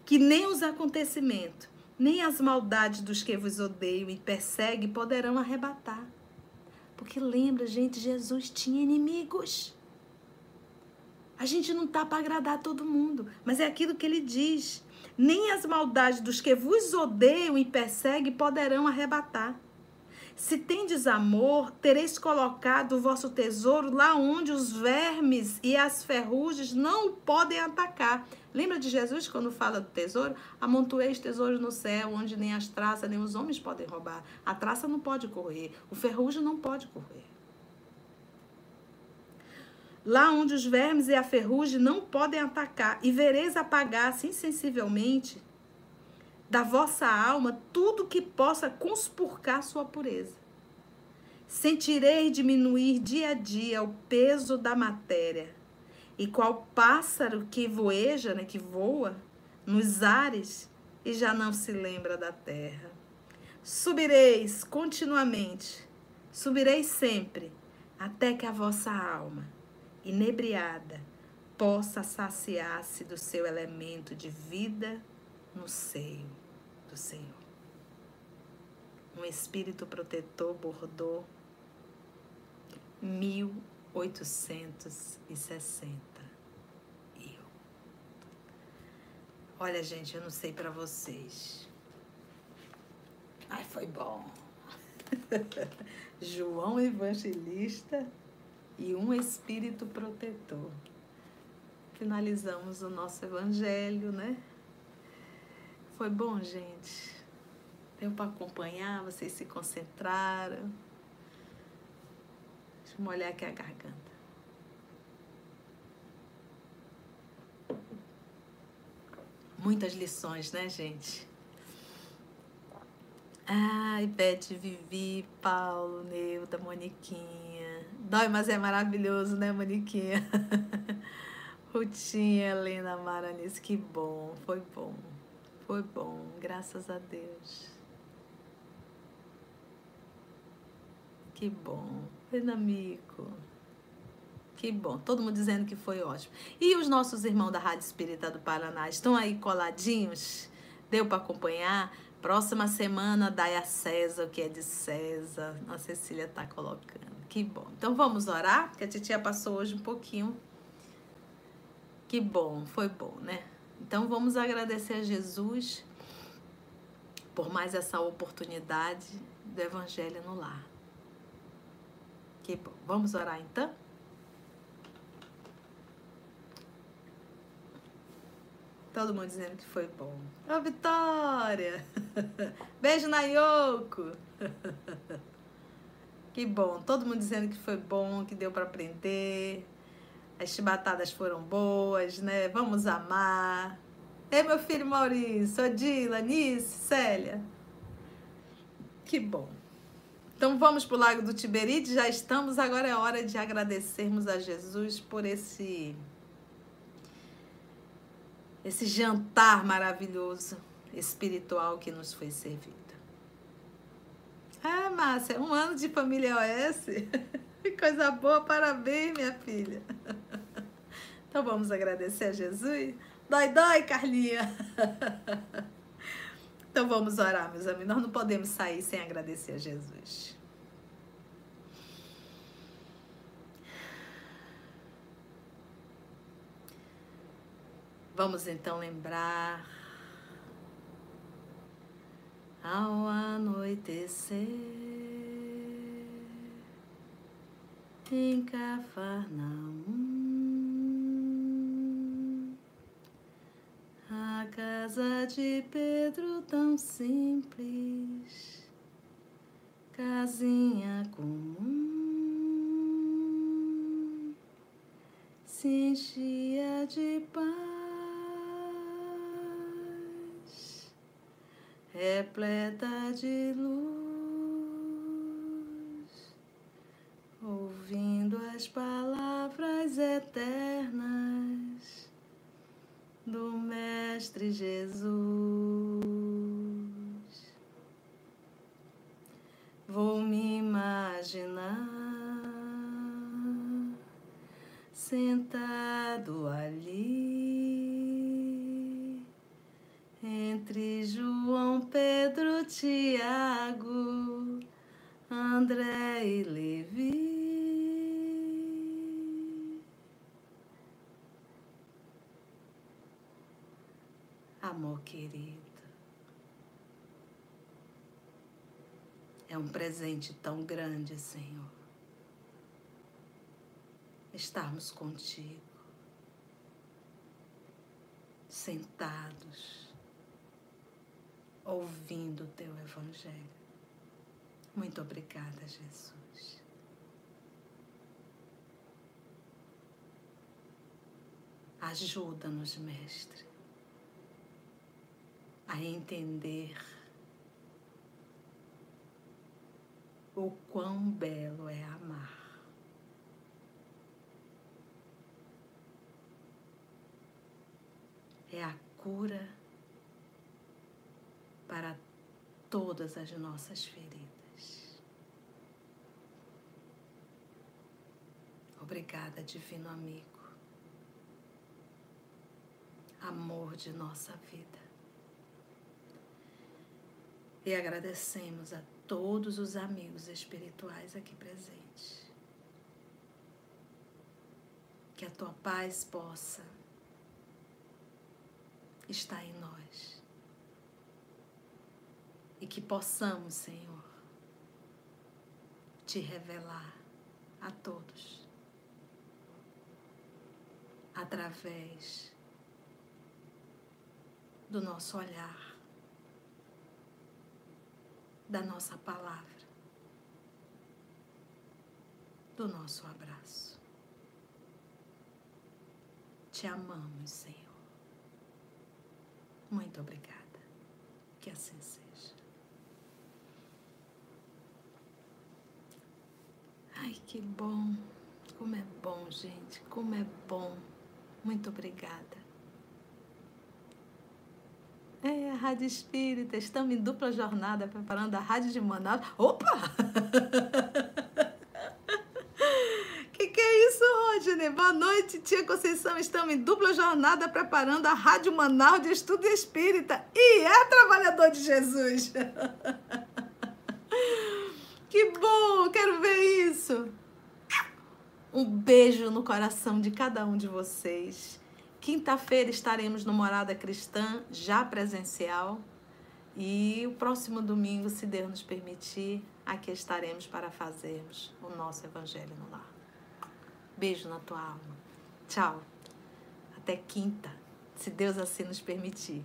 Que nem os acontecimentos, nem as maldades dos que vos odeiam e perseguem poderão arrebatar. Porque lembra, gente, Jesus tinha inimigos. A gente não tá para agradar todo mundo, mas é aquilo que ele diz. Nem as maldades dos que vos odeiam e perseguem poderão arrebatar. Se tendes amor, tereis colocado o vosso tesouro lá onde os vermes e as ferrugens não podem atacar. Lembra de Jesus quando fala do tesouro? Amontoeis tesouros no céu, onde nem as traças, nem os homens podem roubar. A traça não pode correr, o ferrugem não pode correr lá onde os vermes e a ferrugem não podem atacar, e vereis apagar-se insensivelmente da vossa alma tudo que possa conspurcar sua pureza. Sentirei diminuir dia a dia o peso da matéria, e qual pássaro que voeja, né, que voa nos ares e já não se lembra da terra. Subireis continuamente, subireis sempre, até que a vossa alma inebriada, possa saciar-se do seu elemento de vida no seio do Senhor. Um espírito protetor bordou 1860. Eu. Olha, gente, eu não sei para vocês. Ai, foi bom. João Evangelista e um espírito protetor. Finalizamos o nosso evangelho, né? Foi bom, gente. Deu para acompanhar, vocês se concentraram. Deixa eu molhar aqui a garganta. Muitas lições, né, gente? Ai, Beth, Vivi, Paulo, Neuda, Moniquinha, Dói, mas é maravilhoso, né, Moniquinha? Rutinha, Helena Maranis, que bom, foi bom. Foi bom, graças a Deus. Que bom. Renamico. Que bom. Todo mundo dizendo que foi ótimo. E os nossos irmãos da Rádio Espírita do Paraná estão aí coladinhos? Deu para acompanhar? Próxima semana, dai a César o que é de César. A Cecília está colocando. Que bom. Então vamos orar, porque a titia passou hoje um pouquinho. Que bom, foi bom, né? Então vamos agradecer a Jesus por mais essa oportunidade do Evangelho no lar. Que bom. Vamos orar então? Todo mundo dizendo que foi bom. Ô, oh, Vitória! Beijo na Yoko! que bom. Todo mundo dizendo que foi bom, que deu para aprender. As chibatadas foram boas, né? Vamos amar. Ei, meu filho Maurício, Odila, Nice, Célia. Que bom. Então vamos para o Lago do Tiberide, já estamos. Agora é hora de agradecermos a Jesus por esse esse jantar maravilhoso espiritual que nos foi servido. Ah, Márcia, um ano de família OS. Que coisa boa, parabéns, minha filha. Então vamos agradecer a Jesus. Dói, dói, Carlinha. Então vamos orar, meus amigos. Nós não podemos sair sem agradecer a Jesus. Vamos então lembrar ao anoitecer. Em Cafarnaum, a casa de Pedro tão simples, casinha comum, se enchia de paz repleta de luz, ouvindo as palavras eternas do Mestre Jesus. Vou me imaginar sentado ali entre João, Pedro, Tiago, André e Levi. Amor querido, é um presente tão grande, Senhor, estarmos contigo, sentados ouvindo o teu evangelho. Muito obrigada, Jesus. Ajuda-nos, Mestre, a entender o quão belo é amar. É a cura para todas as nossas feridas. Obrigada, Divino Amigo, amor de nossa vida. E agradecemos a todos os amigos espirituais aqui presentes. Que a tua paz possa estar em nós e que possamos, Senhor, te revelar a todos através do nosso olhar, da nossa palavra, do nosso abraço. Te amamos, Senhor. Muito obrigada. Que assim seja. Ai, Que bom. Como é bom, gente. Como é bom. Muito obrigada. É, a Rádio Espírita. Estamos em dupla jornada preparando a Rádio de Manaus. Opa! que que é isso, Rodney? Boa noite, tia Conceição. Estamos em dupla jornada preparando a Rádio Manaus de Estudo Espírita. E é trabalhador de Jesus. que bom, quero ver isso. Um beijo no coração de cada um de vocês. Quinta-feira estaremos no Morada Cristã, já presencial. E o próximo domingo, se Deus nos permitir, aqui estaremos para fazermos o nosso Evangelho no Lar. Beijo na tua alma. Tchau. Até quinta, se Deus assim nos permitir.